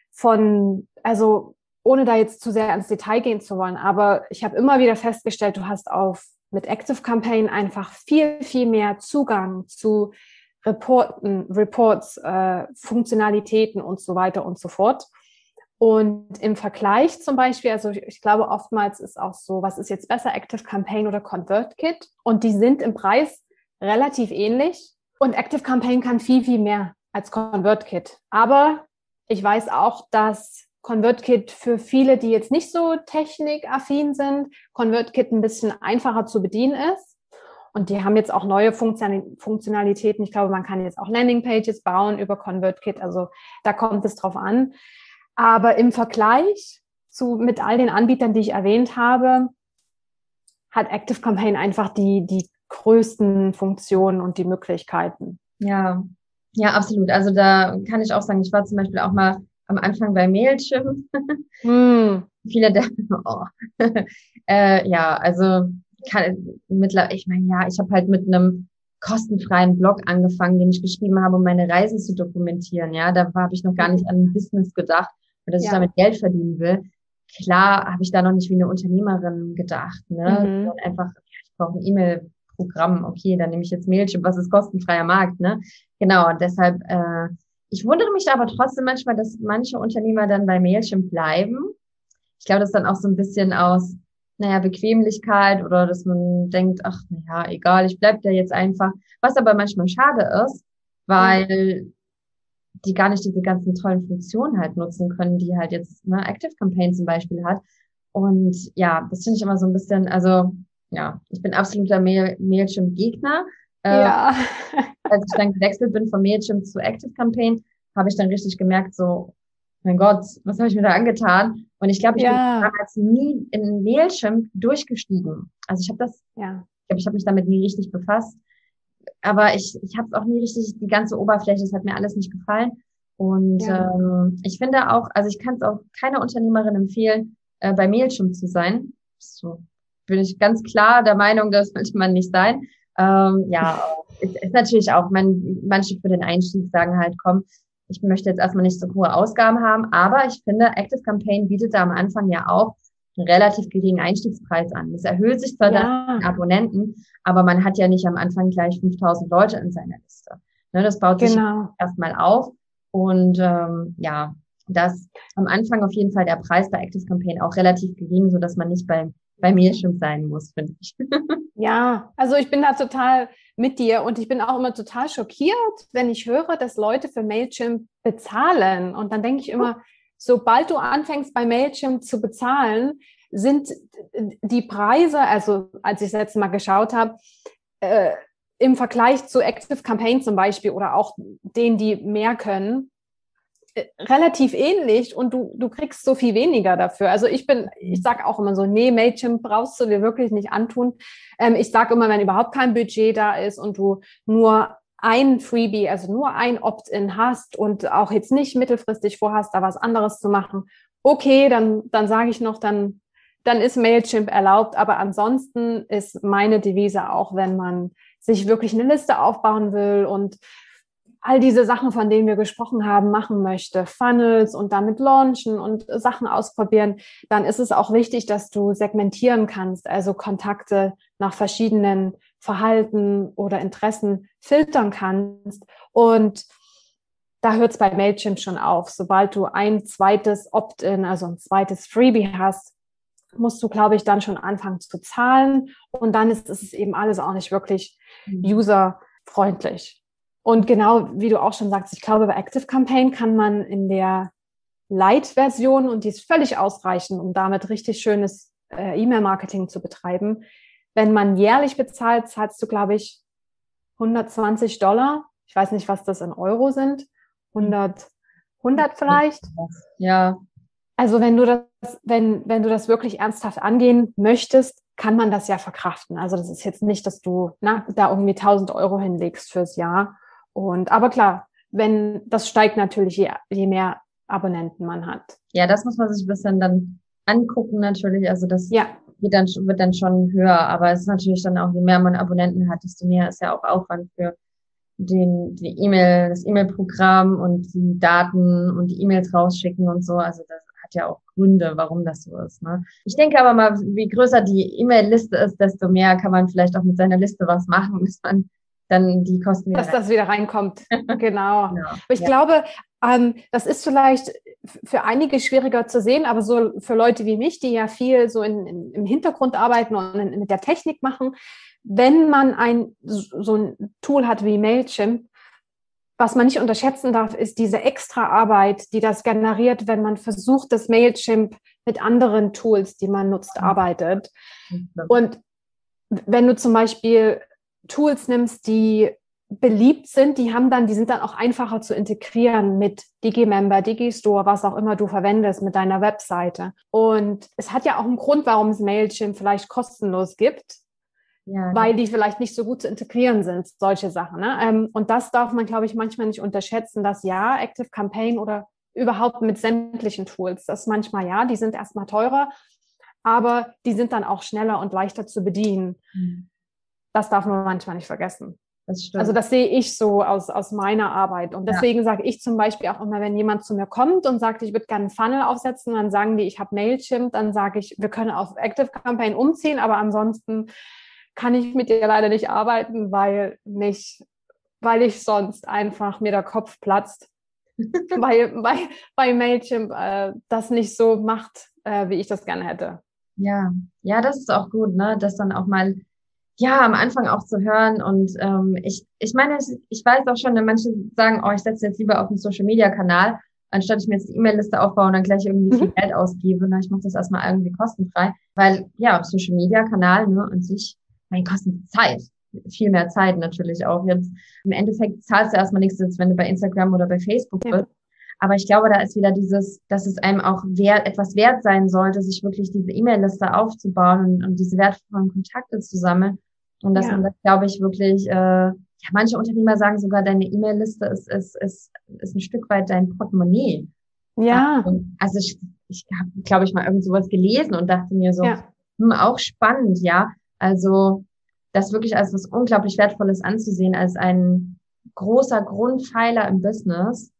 von, also ohne da jetzt zu sehr ans Detail gehen zu wollen, aber ich habe immer wieder festgestellt, du hast auf mit Active Campaign einfach viel, viel mehr Zugang zu Reporten, Reports, äh, Funktionalitäten und so weiter und so fort. Und im Vergleich zum Beispiel, also ich, ich, glaube, oftmals ist auch so, was ist jetzt besser, Active Campaign oder ConvertKit? Und die sind im Preis relativ ähnlich. Und Active Campaign kann viel, viel mehr als ConvertKit. Aber ich weiß auch, dass ConvertKit für viele, die jetzt nicht so technikaffin sind, ConvertKit ein bisschen einfacher zu bedienen ist. Und die haben jetzt auch neue Funktionalitäten. Ich glaube, man kann jetzt auch Landingpages bauen über ConvertKit. Also da kommt es drauf an. Aber im Vergleich zu, mit all den Anbietern, die ich erwähnt habe, hat Active Campaign einfach die, die größten Funktionen und die Möglichkeiten. Ja, ja, absolut. Also da kann ich auch sagen, ich war zum Beispiel auch mal am Anfang bei Mailchimp. (laughs) Hm. Viele der, (laughs) oh. (laughs) äh, ja, also kann, mittlerweile, ich meine, ja, ich habe halt mit einem kostenfreien Blog angefangen, den ich geschrieben habe, um meine Reisen zu dokumentieren. Ja, da habe ich noch gar nicht an ein Business gedacht und dass ja. ich damit Geld verdienen will. Klar habe ich da noch nicht wie eine Unternehmerin gedacht. Ne? Mhm. Einfach, ich brauche ein E-Mail-Programm. Okay, dann nehme ich jetzt Mailchimp, was ist kostenfreier Markt. Ne? Genau, und deshalb, äh, ich wundere mich aber trotzdem manchmal, dass manche Unternehmer dann bei Mailchimp bleiben. Ich glaube, das ist dann auch so ein bisschen aus naja, Bequemlichkeit oder dass man denkt, ach, naja, egal, ich bleib da jetzt einfach. Was aber manchmal schade ist, weil die gar nicht diese ganzen tollen Funktionen halt nutzen können, die halt jetzt ne, Active Campaign zum Beispiel hat. Und ja, das finde ich immer so ein bisschen, also ja, ich bin absoluter Mail Mailchimp-Gegner. Äh, ja. (laughs) als ich dann gewechselt bin von Mailchimp zu Active Campaign, habe ich dann richtig gemerkt, so, mein Gott, was habe ich mir da angetan? Und ich glaube, ich ja. bin damals nie in Mailchimp durchgestiegen. Also ich habe das, ja. ich glaube, ich habe mich damit nie richtig befasst. Aber ich, ich habe es auch nie richtig, die ganze Oberfläche, das hat mir alles nicht gefallen. Und ja. ähm, ich finde auch, also ich kann es auch keiner Unternehmerin empfehlen, äh, bei Mailchimp zu sein. So bin ich ganz klar der Meinung, das (laughs) sollte man nicht sein. Ähm, ja, ist, ist natürlich auch, man, manche für den Einstieg sagen halt, komm, ich möchte jetzt erstmal nicht so hohe Ausgaben haben, aber ich finde, Active Campaign bietet da am Anfang ja auch einen relativ geringen Einstiegspreis an. Es erhöht sich zwar ja. dann Abonnenten, aber man hat ja nicht am Anfang gleich 5000 Leute in seiner Liste. Ne, das baut sich genau. erstmal auf und ähm, ja, das am Anfang auf jeden Fall der Preis bei Active Campaign auch relativ gering, so dass man nicht bei bei Mailchimp sein muss, finde ich. (laughs) ja, also ich bin da total mit dir und ich bin auch immer total schockiert, wenn ich höre, dass Leute für Mailchimp bezahlen. Und dann denke ich immer, sobald du anfängst bei Mailchimp zu bezahlen, sind die Preise, also als ich das letzte Mal geschaut habe, äh, im Vergleich zu Active Campaign zum Beispiel oder auch denen, die mehr können, relativ ähnlich und du, du kriegst so viel weniger dafür. Also ich bin, ich sage auch immer so, nee, Mailchimp brauchst du dir wirklich nicht antun. Ähm, ich sage immer, wenn überhaupt kein Budget da ist und du nur ein Freebie, also nur ein Opt-in hast und auch jetzt nicht mittelfristig vorhast, da was anderes zu machen, okay, dann, dann sage ich noch, dann, dann ist Mailchimp erlaubt. Aber ansonsten ist meine Devise auch, wenn man sich wirklich eine Liste aufbauen will und all diese Sachen, von denen wir gesprochen haben, machen möchte, Funnels und damit launchen und Sachen ausprobieren, dann ist es auch wichtig, dass du segmentieren kannst, also Kontakte nach verschiedenen Verhalten oder Interessen filtern kannst. Und da hört es bei Mailchimp schon auf. Sobald du ein zweites Opt-in, also ein zweites Freebie hast, musst du, glaube ich, dann schon anfangen zu zahlen. Und dann ist es eben alles auch nicht wirklich mhm. userfreundlich. Und genau wie du auch schon sagst, ich glaube, bei Active Campaign kann man in der Light-Version, und die ist völlig ausreichend, um damit richtig schönes äh, E-Mail-Marketing zu betreiben. Wenn man jährlich bezahlt, zahlst du, glaube ich, 120 Dollar. Ich weiß nicht, was das in Euro sind. 100, 100 vielleicht? Ja. Also wenn du das, wenn, wenn du das wirklich ernsthaft angehen möchtest, kann man das ja verkraften. Also das ist jetzt nicht, dass du na, da irgendwie 1000 Euro hinlegst fürs Jahr. Und aber klar, wenn das steigt natürlich, je, je mehr Abonnenten man hat. Ja, das muss man sich ein bisschen dann angucken natürlich. Also das ja. geht dann, wird dann schon höher. Aber es ist natürlich dann auch, je mehr man Abonnenten hat, desto mehr ist ja auch Aufwand für den, die E-Mail, das E-Mail-Programm und die Daten und die E-Mails rausschicken und so. Also das hat ja auch Gründe, warum das so ist. Ne? Ich denke aber mal, wie größer die E-Mail-Liste ist, desto mehr kann man vielleicht auch mit seiner Liste was machen, (laughs) bis man dann die Kosten wieder. Dass rein. das wieder reinkommt. (laughs) genau. genau. Aber ich ja. glaube, ähm, das ist vielleicht für einige schwieriger zu sehen, aber so für Leute wie mich, die ja viel so in, in, im Hintergrund arbeiten und in, mit der Technik machen, wenn man ein so ein Tool hat wie Mailchimp, was man nicht unterschätzen darf, ist diese extra Arbeit, die das generiert, wenn man versucht, das Mailchimp mit anderen Tools, die man nutzt, arbeitet. Und wenn du zum Beispiel Tools nimmst, die beliebt sind, die haben dann, die sind dann auch einfacher zu integrieren mit Digimember, Digistore, was auch immer du verwendest mit deiner Webseite. Und es hat ja auch einen Grund, warum es Mailchimp vielleicht kostenlos gibt. Ja, weil die vielleicht nicht so gut zu integrieren sind, solche Sachen. Ne? Ähm, und das darf man, glaube ich, manchmal nicht unterschätzen, dass ja, Active Campaign oder überhaupt mit sämtlichen Tools, das manchmal ja, die sind erstmal teurer, aber die sind dann auch schneller und leichter zu bedienen. Mhm das darf man manchmal nicht vergessen. Das also das sehe ich so aus, aus meiner Arbeit. Und deswegen ja. sage ich zum Beispiel auch immer, wenn jemand zu mir kommt und sagt, ich würde gerne einen Funnel aufsetzen, dann sagen die, ich habe Mailchimp, dann sage ich, wir können auf Active Campaign umziehen, aber ansonsten kann ich mit dir leider nicht arbeiten, weil nicht, weil ich sonst einfach mir der Kopf platzt, (laughs) weil bei, bei Mailchimp äh, das nicht so macht, äh, wie ich das gerne hätte. Ja, ja, das ist auch gut, ne, dass dann auch mal ja, am Anfang auch zu hören. Und ähm, ich, ich meine, ich weiß auch schon, manche sagen, oh, ich setze jetzt lieber auf einen Social-Media-Kanal, anstatt ich mir jetzt die E-Mail-Liste aufbaue und dann gleich irgendwie viel mhm. Geld ausgebe. Na, ich mache das erstmal irgendwie kostenfrei. Weil, ja, Social-Media-Kanal, ne, an sich, mein, kostet Zeit. Viel mehr Zeit natürlich auch. Jetzt im Endeffekt zahlst du erstmal nichts, wenn du bei Instagram oder bei Facebook ja. bist. Aber ich glaube, da ist wieder dieses, dass es einem auch wert, etwas wert sein sollte, sich wirklich diese E-Mail-Liste aufzubauen und, und diese wertvollen Kontakte zu sammeln und dass ja. man das, glaube ich, wirklich, äh, ja, manche Unternehmer sagen sogar, deine E-Mail-Liste ist, ist, ist, ist ein Stück weit dein Portemonnaie. Ja. Also ich, ich habe, glaube ich, mal irgend sowas gelesen und dachte mir so, ja. hm, auch spannend, ja. Also das wirklich als was unglaublich Wertvolles anzusehen, als ein großer Grundpfeiler im Business.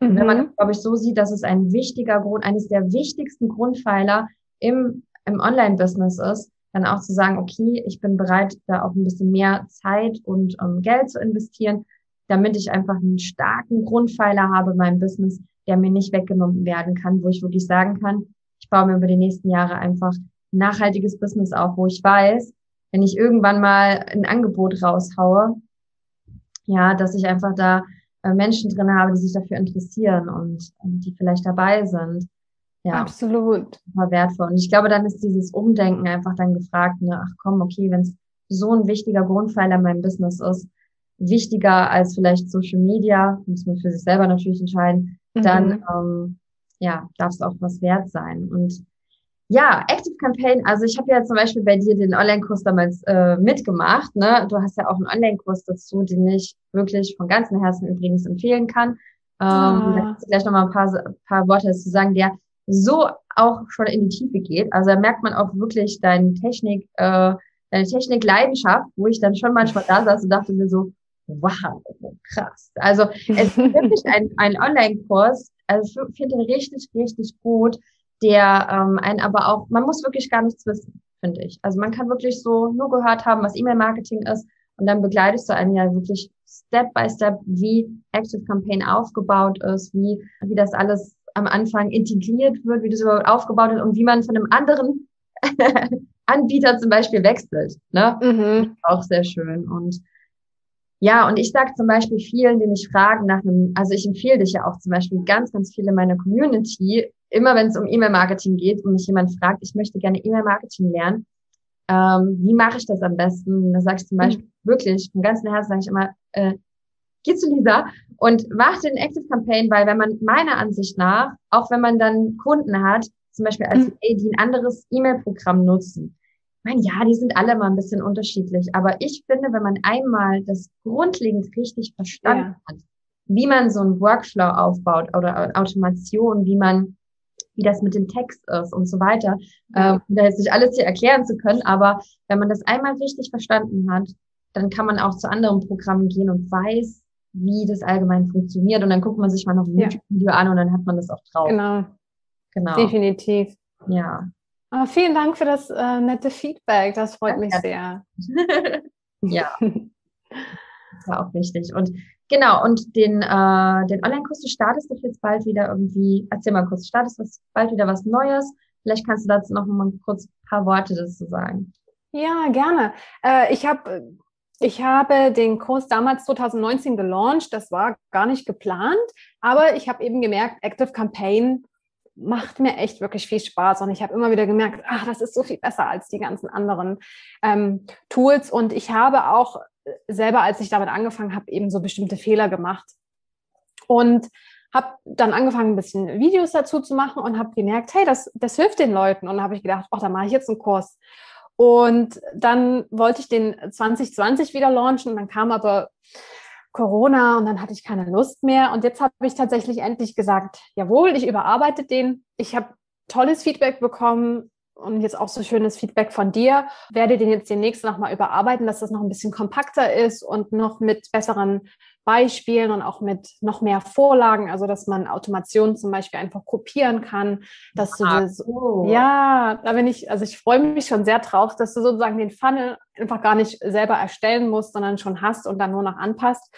Mhm. Wenn man, mhm. glaube ich, so sieht, dass es ein wichtiger Grund, eines der wichtigsten Grundpfeiler im, im Online-Business ist, dann auch zu sagen, okay, ich bin bereit, da auch ein bisschen mehr Zeit und ähm, Geld zu investieren, damit ich einfach einen starken Grundpfeiler habe in meinem Business, der mir nicht weggenommen werden kann, wo ich wirklich sagen kann, ich baue mir über die nächsten Jahre einfach ein nachhaltiges Business auf, wo ich weiß, wenn ich irgendwann mal ein Angebot raushaue, ja, dass ich einfach da äh, Menschen drin habe, die sich dafür interessieren und, und die vielleicht dabei sind. Ja, absolut. Super wertvoll. Und ich glaube, dann ist dieses Umdenken einfach dann gefragt, ne, ach komm, okay, wenn es so ein wichtiger Grundpfeiler in meinem Business ist, wichtiger als vielleicht Social Media, muss man für sich selber natürlich entscheiden, mhm. dann ähm, ja, darf es auch was wert sein. Und ja, Active Campaign, also ich habe ja zum Beispiel bei dir den Online-Kurs damals äh, mitgemacht. Ne? Du hast ja auch einen Online-Kurs dazu, den ich wirklich von ganzem Herzen übrigens empfehlen kann. Ähm, ah. Da kannst du gleich nochmal ein paar, paar Worte dazu sagen, der so auch schon in die Tiefe geht. Also da merkt man auch wirklich deine Technik, äh, deine Technik-Leidenschaft, wo ich dann schon manchmal da saß und dachte mir so, wow, krass. Also es ist (laughs) wirklich ein, ein Online-Kurs, also ich finde den richtig, richtig gut der ähm, einen aber auch, man muss wirklich gar nichts wissen, finde ich. Also man kann wirklich so nur gehört haben, was E-Mail-Marketing ist und dann begleitest du einen ja wirklich Step by Step, wie Active Campaign aufgebaut ist, wie, wie das alles am Anfang integriert wird, wie das überhaupt aufgebaut wird und wie man von einem anderen (laughs) Anbieter zum Beispiel wechselt. Ne? Mhm. Auch sehr schön. Und ja, und ich sage zum Beispiel vielen, die mich fragen nach einem, also ich empfehle dich ja auch zum Beispiel ganz, ganz viele meiner Community, immer wenn es um E-Mail-Marketing geht und mich jemand fragt, ich möchte gerne E-Mail-Marketing lernen, ähm, wie mache ich das am besten? Da sage ich zum mhm. Beispiel mhm. wirklich, vom ganzen Herzen sage ich immer, äh, geh zu Lisa und mach den Active Campaign, weil wenn man meiner Ansicht nach, auch wenn man dann Kunden hat, zum Beispiel als mhm. die ein anderes E-Mail-Programm nutzen, ich meine, ja, die sind alle mal ein bisschen unterschiedlich, aber ich finde, wenn man einmal das grundlegend richtig verstanden ja. hat, wie man so einen Workflow aufbaut oder Automation, wie man, wie das mit dem Text ist und so weiter, ja. äh, da jetzt nicht alles hier erklären zu können, aber wenn man das einmal richtig verstanden hat, dann kann man auch zu anderen Programmen gehen und weiß, wie das allgemein funktioniert und dann guckt man sich mal noch ein ja. YouTube-Video an und dann hat man das auch drauf. Genau. Genau. Definitiv. Ja. Oh, vielen Dank für das äh, nette Feedback. Das freut mich sehr. (laughs) (laughs) ja. Das war auch wichtig. Und genau, und den, äh, den Online-Kurs, du startest doch jetzt bald wieder irgendwie, erzähl mal kurz, du startest das bald wieder was Neues. Vielleicht kannst du dazu noch mal kurz ein paar Worte dazu sagen. Ja, gerne. Äh, ich habe ich habe den Kurs damals 2019 gelauncht. Das war gar nicht geplant, aber ich habe eben gemerkt, Active Campaign macht mir echt wirklich viel Spaß. Und ich habe immer wieder gemerkt, ach, das ist so viel besser als die ganzen anderen ähm, Tools. Und ich habe auch selber, als ich damit angefangen habe, eben so bestimmte Fehler gemacht. Und habe dann angefangen, ein bisschen Videos dazu zu machen und habe gemerkt, hey, das, das hilft den Leuten. Und habe ich gedacht, ach, da mache ich jetzt einen Kurs. Und dann wollte ich den 2020 wieder launchen dann kam aber Corona und dann hatte ich keine Lust mehr. Und jetzt habe ich tatsächlich endlich gesagt, jawohl, ich überarbeite den. Ich habe tolles Feedback bekommen und jetzt auch so schönes Feedback von dir. Werde den jetzt demnächst nochmal überarbeiten, dass das noch ein bisschen kompakter ist und noch mit besseren Beispielen und auch mit noch mehr Vorlagen, also dass man Automationen zum Beispiel einfach kopieren kann, dass du das, so. ja, da bin ich, also ich freue mich schon sehr drauf, dass du sozusagen den Funnel einfach gar nicht selber erstellen musst, sondern schon hast und dann nur noch anpasst.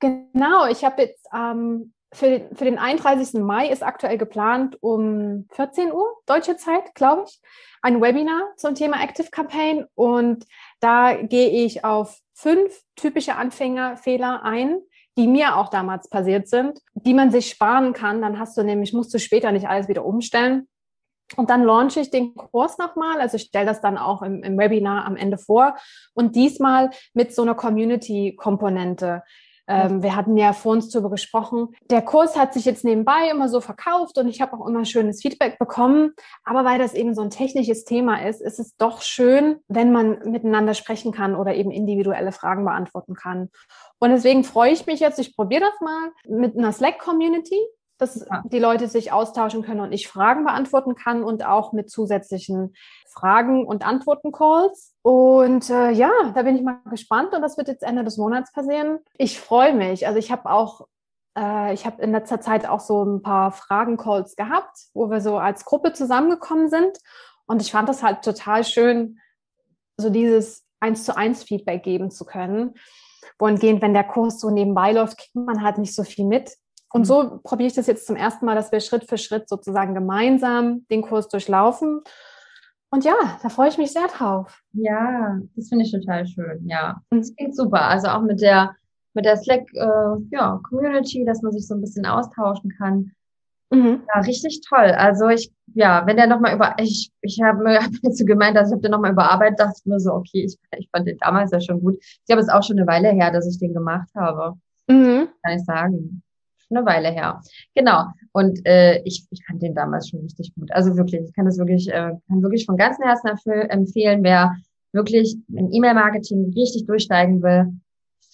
Genau, ich habe jetzt ähm, für, den, für den 31. Mai ist aktuell geplant um 14 Uhr deutsche Zeit, glaube ich, ein Webinar zum Thema Active Campaign und da gehe ich auf fünf typische Anfängerfehler ein, die mir auch damals passiert sind, die man sich sparen kann. Dann hast du nämlich, musst du später nicht alles wieder umstellen. Und dann launche ich den Kurs nochmal. Also ich stelle das dann auch im, im Webinar am Ende vor. Und diesmal mit so einer Community-Komponente. Ähm, wir hatten ja vor uns darüber gesprochen. Der Kurs hat sich jetzt nebenbei immer so verkauft und ich habe auch immer schönes Feedback bekommen. Aber weil das eben so ein technisches Thema ist, ist es doch schön, wenn man miteinander sprechen kann oder eben individuelle Fragen beantworten kann. Und deswegen freue ich mich jetzt, ich probiere das mal mit einer Slack-Community dass ja. die Leute sich austauschen können und ich Fragen beantworten kann und auch mit zusätzlichen Fragen- und Antworten-Calls. Und äh, ja, da bin ich mal gespannt und das wird jetzt Ende des Monats passieren. Ich freue mich. Also ich habe auch, äh, ich habe in letzter Zeit auch so ein paar Fragen-Calls gehabt, wo wir so als Gruppe zusammengekommen sind. Und ich fand das halt total schön, so dieses eins zu eins Feedback geben zu können. Wohingehend, wenn der Kurs so nebenbei läuft, kriegt man halt nicht so viel mit. Und so probiere ich das jetzt zum ersten Mal, dass wir Schritt für Schritt sozusagen gemeinsam den Kurs durchlaufen. Und ja, da freue ich mich sehr drauf. Ja, das finde ich total schön. Ja, das klingt super. Also auch mit der mit der Slack äh, ja, Community, dass man sich so ein bisschen austauschen kann. Mhm. Ja, richtig toll. Also ich, ja, wenn der nochmal über, ich, ich habe mir (laughs) hab so gemeint, dass ich habe den nochmal überarbeitet, dachte ich mir so, okay, ich, ich fand den damals ja schon gut. Ich glaube, es ist auch schon eine Weile her, dass ich den gemacht habe. Mhm. Kann ich sagen. Schon eine Weile her. Genau. Und äh, ich, ich fand den damals schon richtig gut. Also wirklich, ich kann das wirklich, äh, kann wirklich von ganzem Herzen empfehlen, wer wirklich in E-Mail-Marketing richtig durchsteigen will,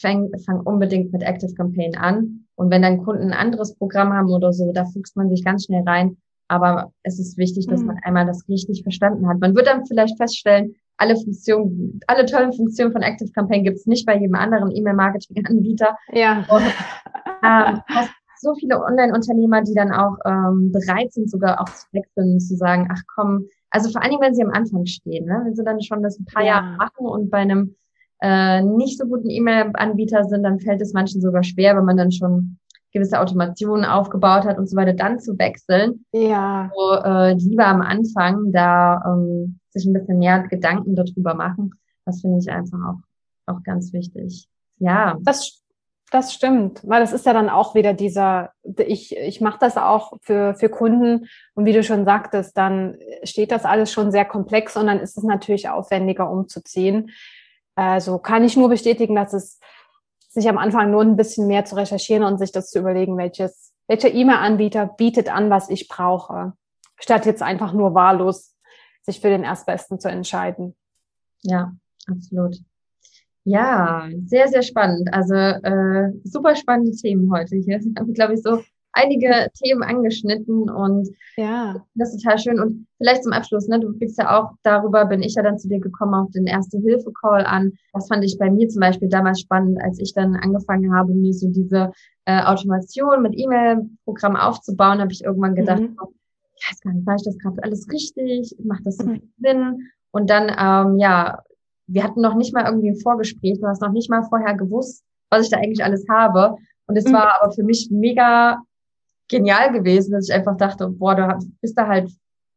fang, fang unbedingt mit Active Campaign an. Und wenn dein Kunden ein anderes Programm haben oder so, da fuchst man sich ganz schnell rein. Aber es ist wichtig, dass mhm. man einmal das richtig verstanden hat. Man wird dann vielleicht feststellen, alle Funktionen, alle tollen Funktionen von Active Campaign gibt es nicht bei jedem anderen E-Mail-Marketing-Anbieter. Ja. Und, ähm, (laughs) hast so viele Online-Unternehmer, die dann auch ähm, bereit sind, sogar auch zu wechseln, zu sagen, ach komm, also vor allen Dingen, wenn sie am Anfang stehen, ne? wenn sie dann schon das ein paar ja. Jahre machen und bei einem äh, nicht so guten E-Mail-Anbieter sind, dann fällt es manchen sogar schwer, wenn man dann schon gewisse Automationen aufgebaut hat und so weiter, dann zu wechseln. Ja. So, äh, lieber am Anfang da ähm, sich ein bisschen mehr Gedanken darüber machen. Das finde ich einfach auch, auch ganz wichtig. Ja. Das, das stimmt, weil das ist ja dann auch wieder dieser, ich, ich mache das auch für, für Kunden und wie du schon sagtest, dann steht das alles schon sehr komplex und dann ist es natürlich aufwendiger umzuziehen. Also kann ich nur bestätigen, dass es sich am Anfang lohnt, ein bisschen mehr zu recherchieren und sich das zu überlegen, welches, welcher E-Mail-Anbieter bietet an, was ich brauche, statt jetzt einfach nur wahllos sich für den Erstbesten zu entscheiden. Ja, absolut. Ja, sehr, sehr spannend. Also äh, super spannende Themen heute hier. (laughs) Wir haben, glaube ich, so einige Themen angeschnitten und ja. das ist total schön. Und vielleicht zum Abschluss, ne, du kriegst ja auch, darüber bin ich ja dann zu dir gekommen, auf den Erste-Hilfe-Call an. Das fand ich bei mir zum Beispiel damals spannend, als ich dann angefangen habe, mir so diese äh, Automation mit E-Mail-Programm aufzubauen, habe ich irgendwann gedacht, mhm. oh, ich weiß gar nicht, war ich das gerade alles richtig? Macht das so mhm. Sinn? Und dann, ähm, ja, wir hatten noch nicht mal irgendwie ein Vorgespräch, du hast noch nicht mal vorher gewusst, was ich da eigentlich alles habe. Und es mhm. war aber für mich mega genial gewesen, dass ich einfach dachte, boah, du bist da halt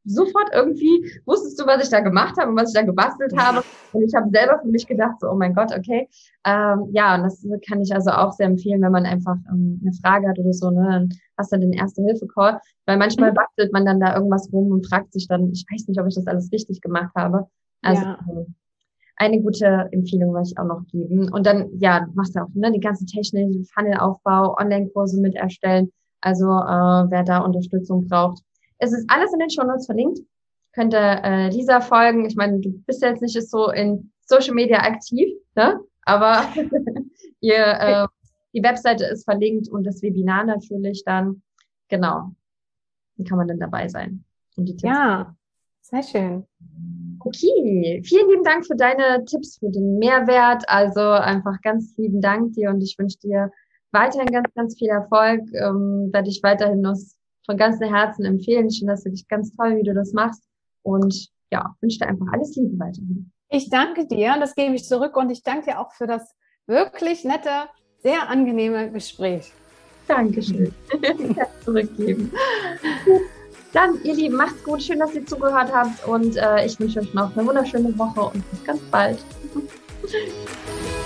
sofort irgendwie, wusstest du, was ich da gemacht habe und was ich da gebastelt habe. Und ich habe selber für mich gedacht, so, oh mein Gott, okay. Ähm, ja, und das kann ich also auch sehr empfehlen, wenn man einfach ähm, eine Frage hat oder so, ne, dann hast du den Erste-Hilfe-Call, weil manchmal mhm. bastelt man dann da irgendwas rum und fragt sich dann, ich weiß nicht, ob ich das alles richtig gemacht habe. Also ja. Eine gute Empfehlung wollte ich auch noch geben. Und dann, ja, du machst ja auch ne, die ganze Technik, Funnelaufbau, Online-Kurse mit erstellen. Also äh, wer da Unterstützung braucht. Es ist alles in den Show Notes verlinkt. Könnte äh, Lisa folgen. Ich meine, du bist jetzt nicht so in Social Media aktiv, ne? aber (laughs) ihr, äh, die Webseite ist verlinkt und das Webinar natürlich dann. Genau. Wie kann man denn dabei sein? Ja, sehr schön. Okay, vielen lieben Dank für deine Tipps, für den Mehrwert. Also einfach ganz lieben Dank dir und ich wünsche dir weiterhin ganz, ganz viel Erfolg. Ähm, werde ich weiterhin noch von ganzem Herzen empfehlen. Ich finde das wirklich ganz toll, wie du das machst. Und ja, wünsche dir einfach alles Liebe weiterhin. Ich danke dir, das gebe ich zurück und ich danke dir auch für das wirklich nette, sehr angenehme Gespräch. Dankeschön. (laughs) zurückgeben. (laughs) Dann, ihr Lieben, macht's gut. Schön, dass ihr zugehört habt und äh, ich wünsche euch noch eine wunderschöne Woche und bis ganz bald. (laughs)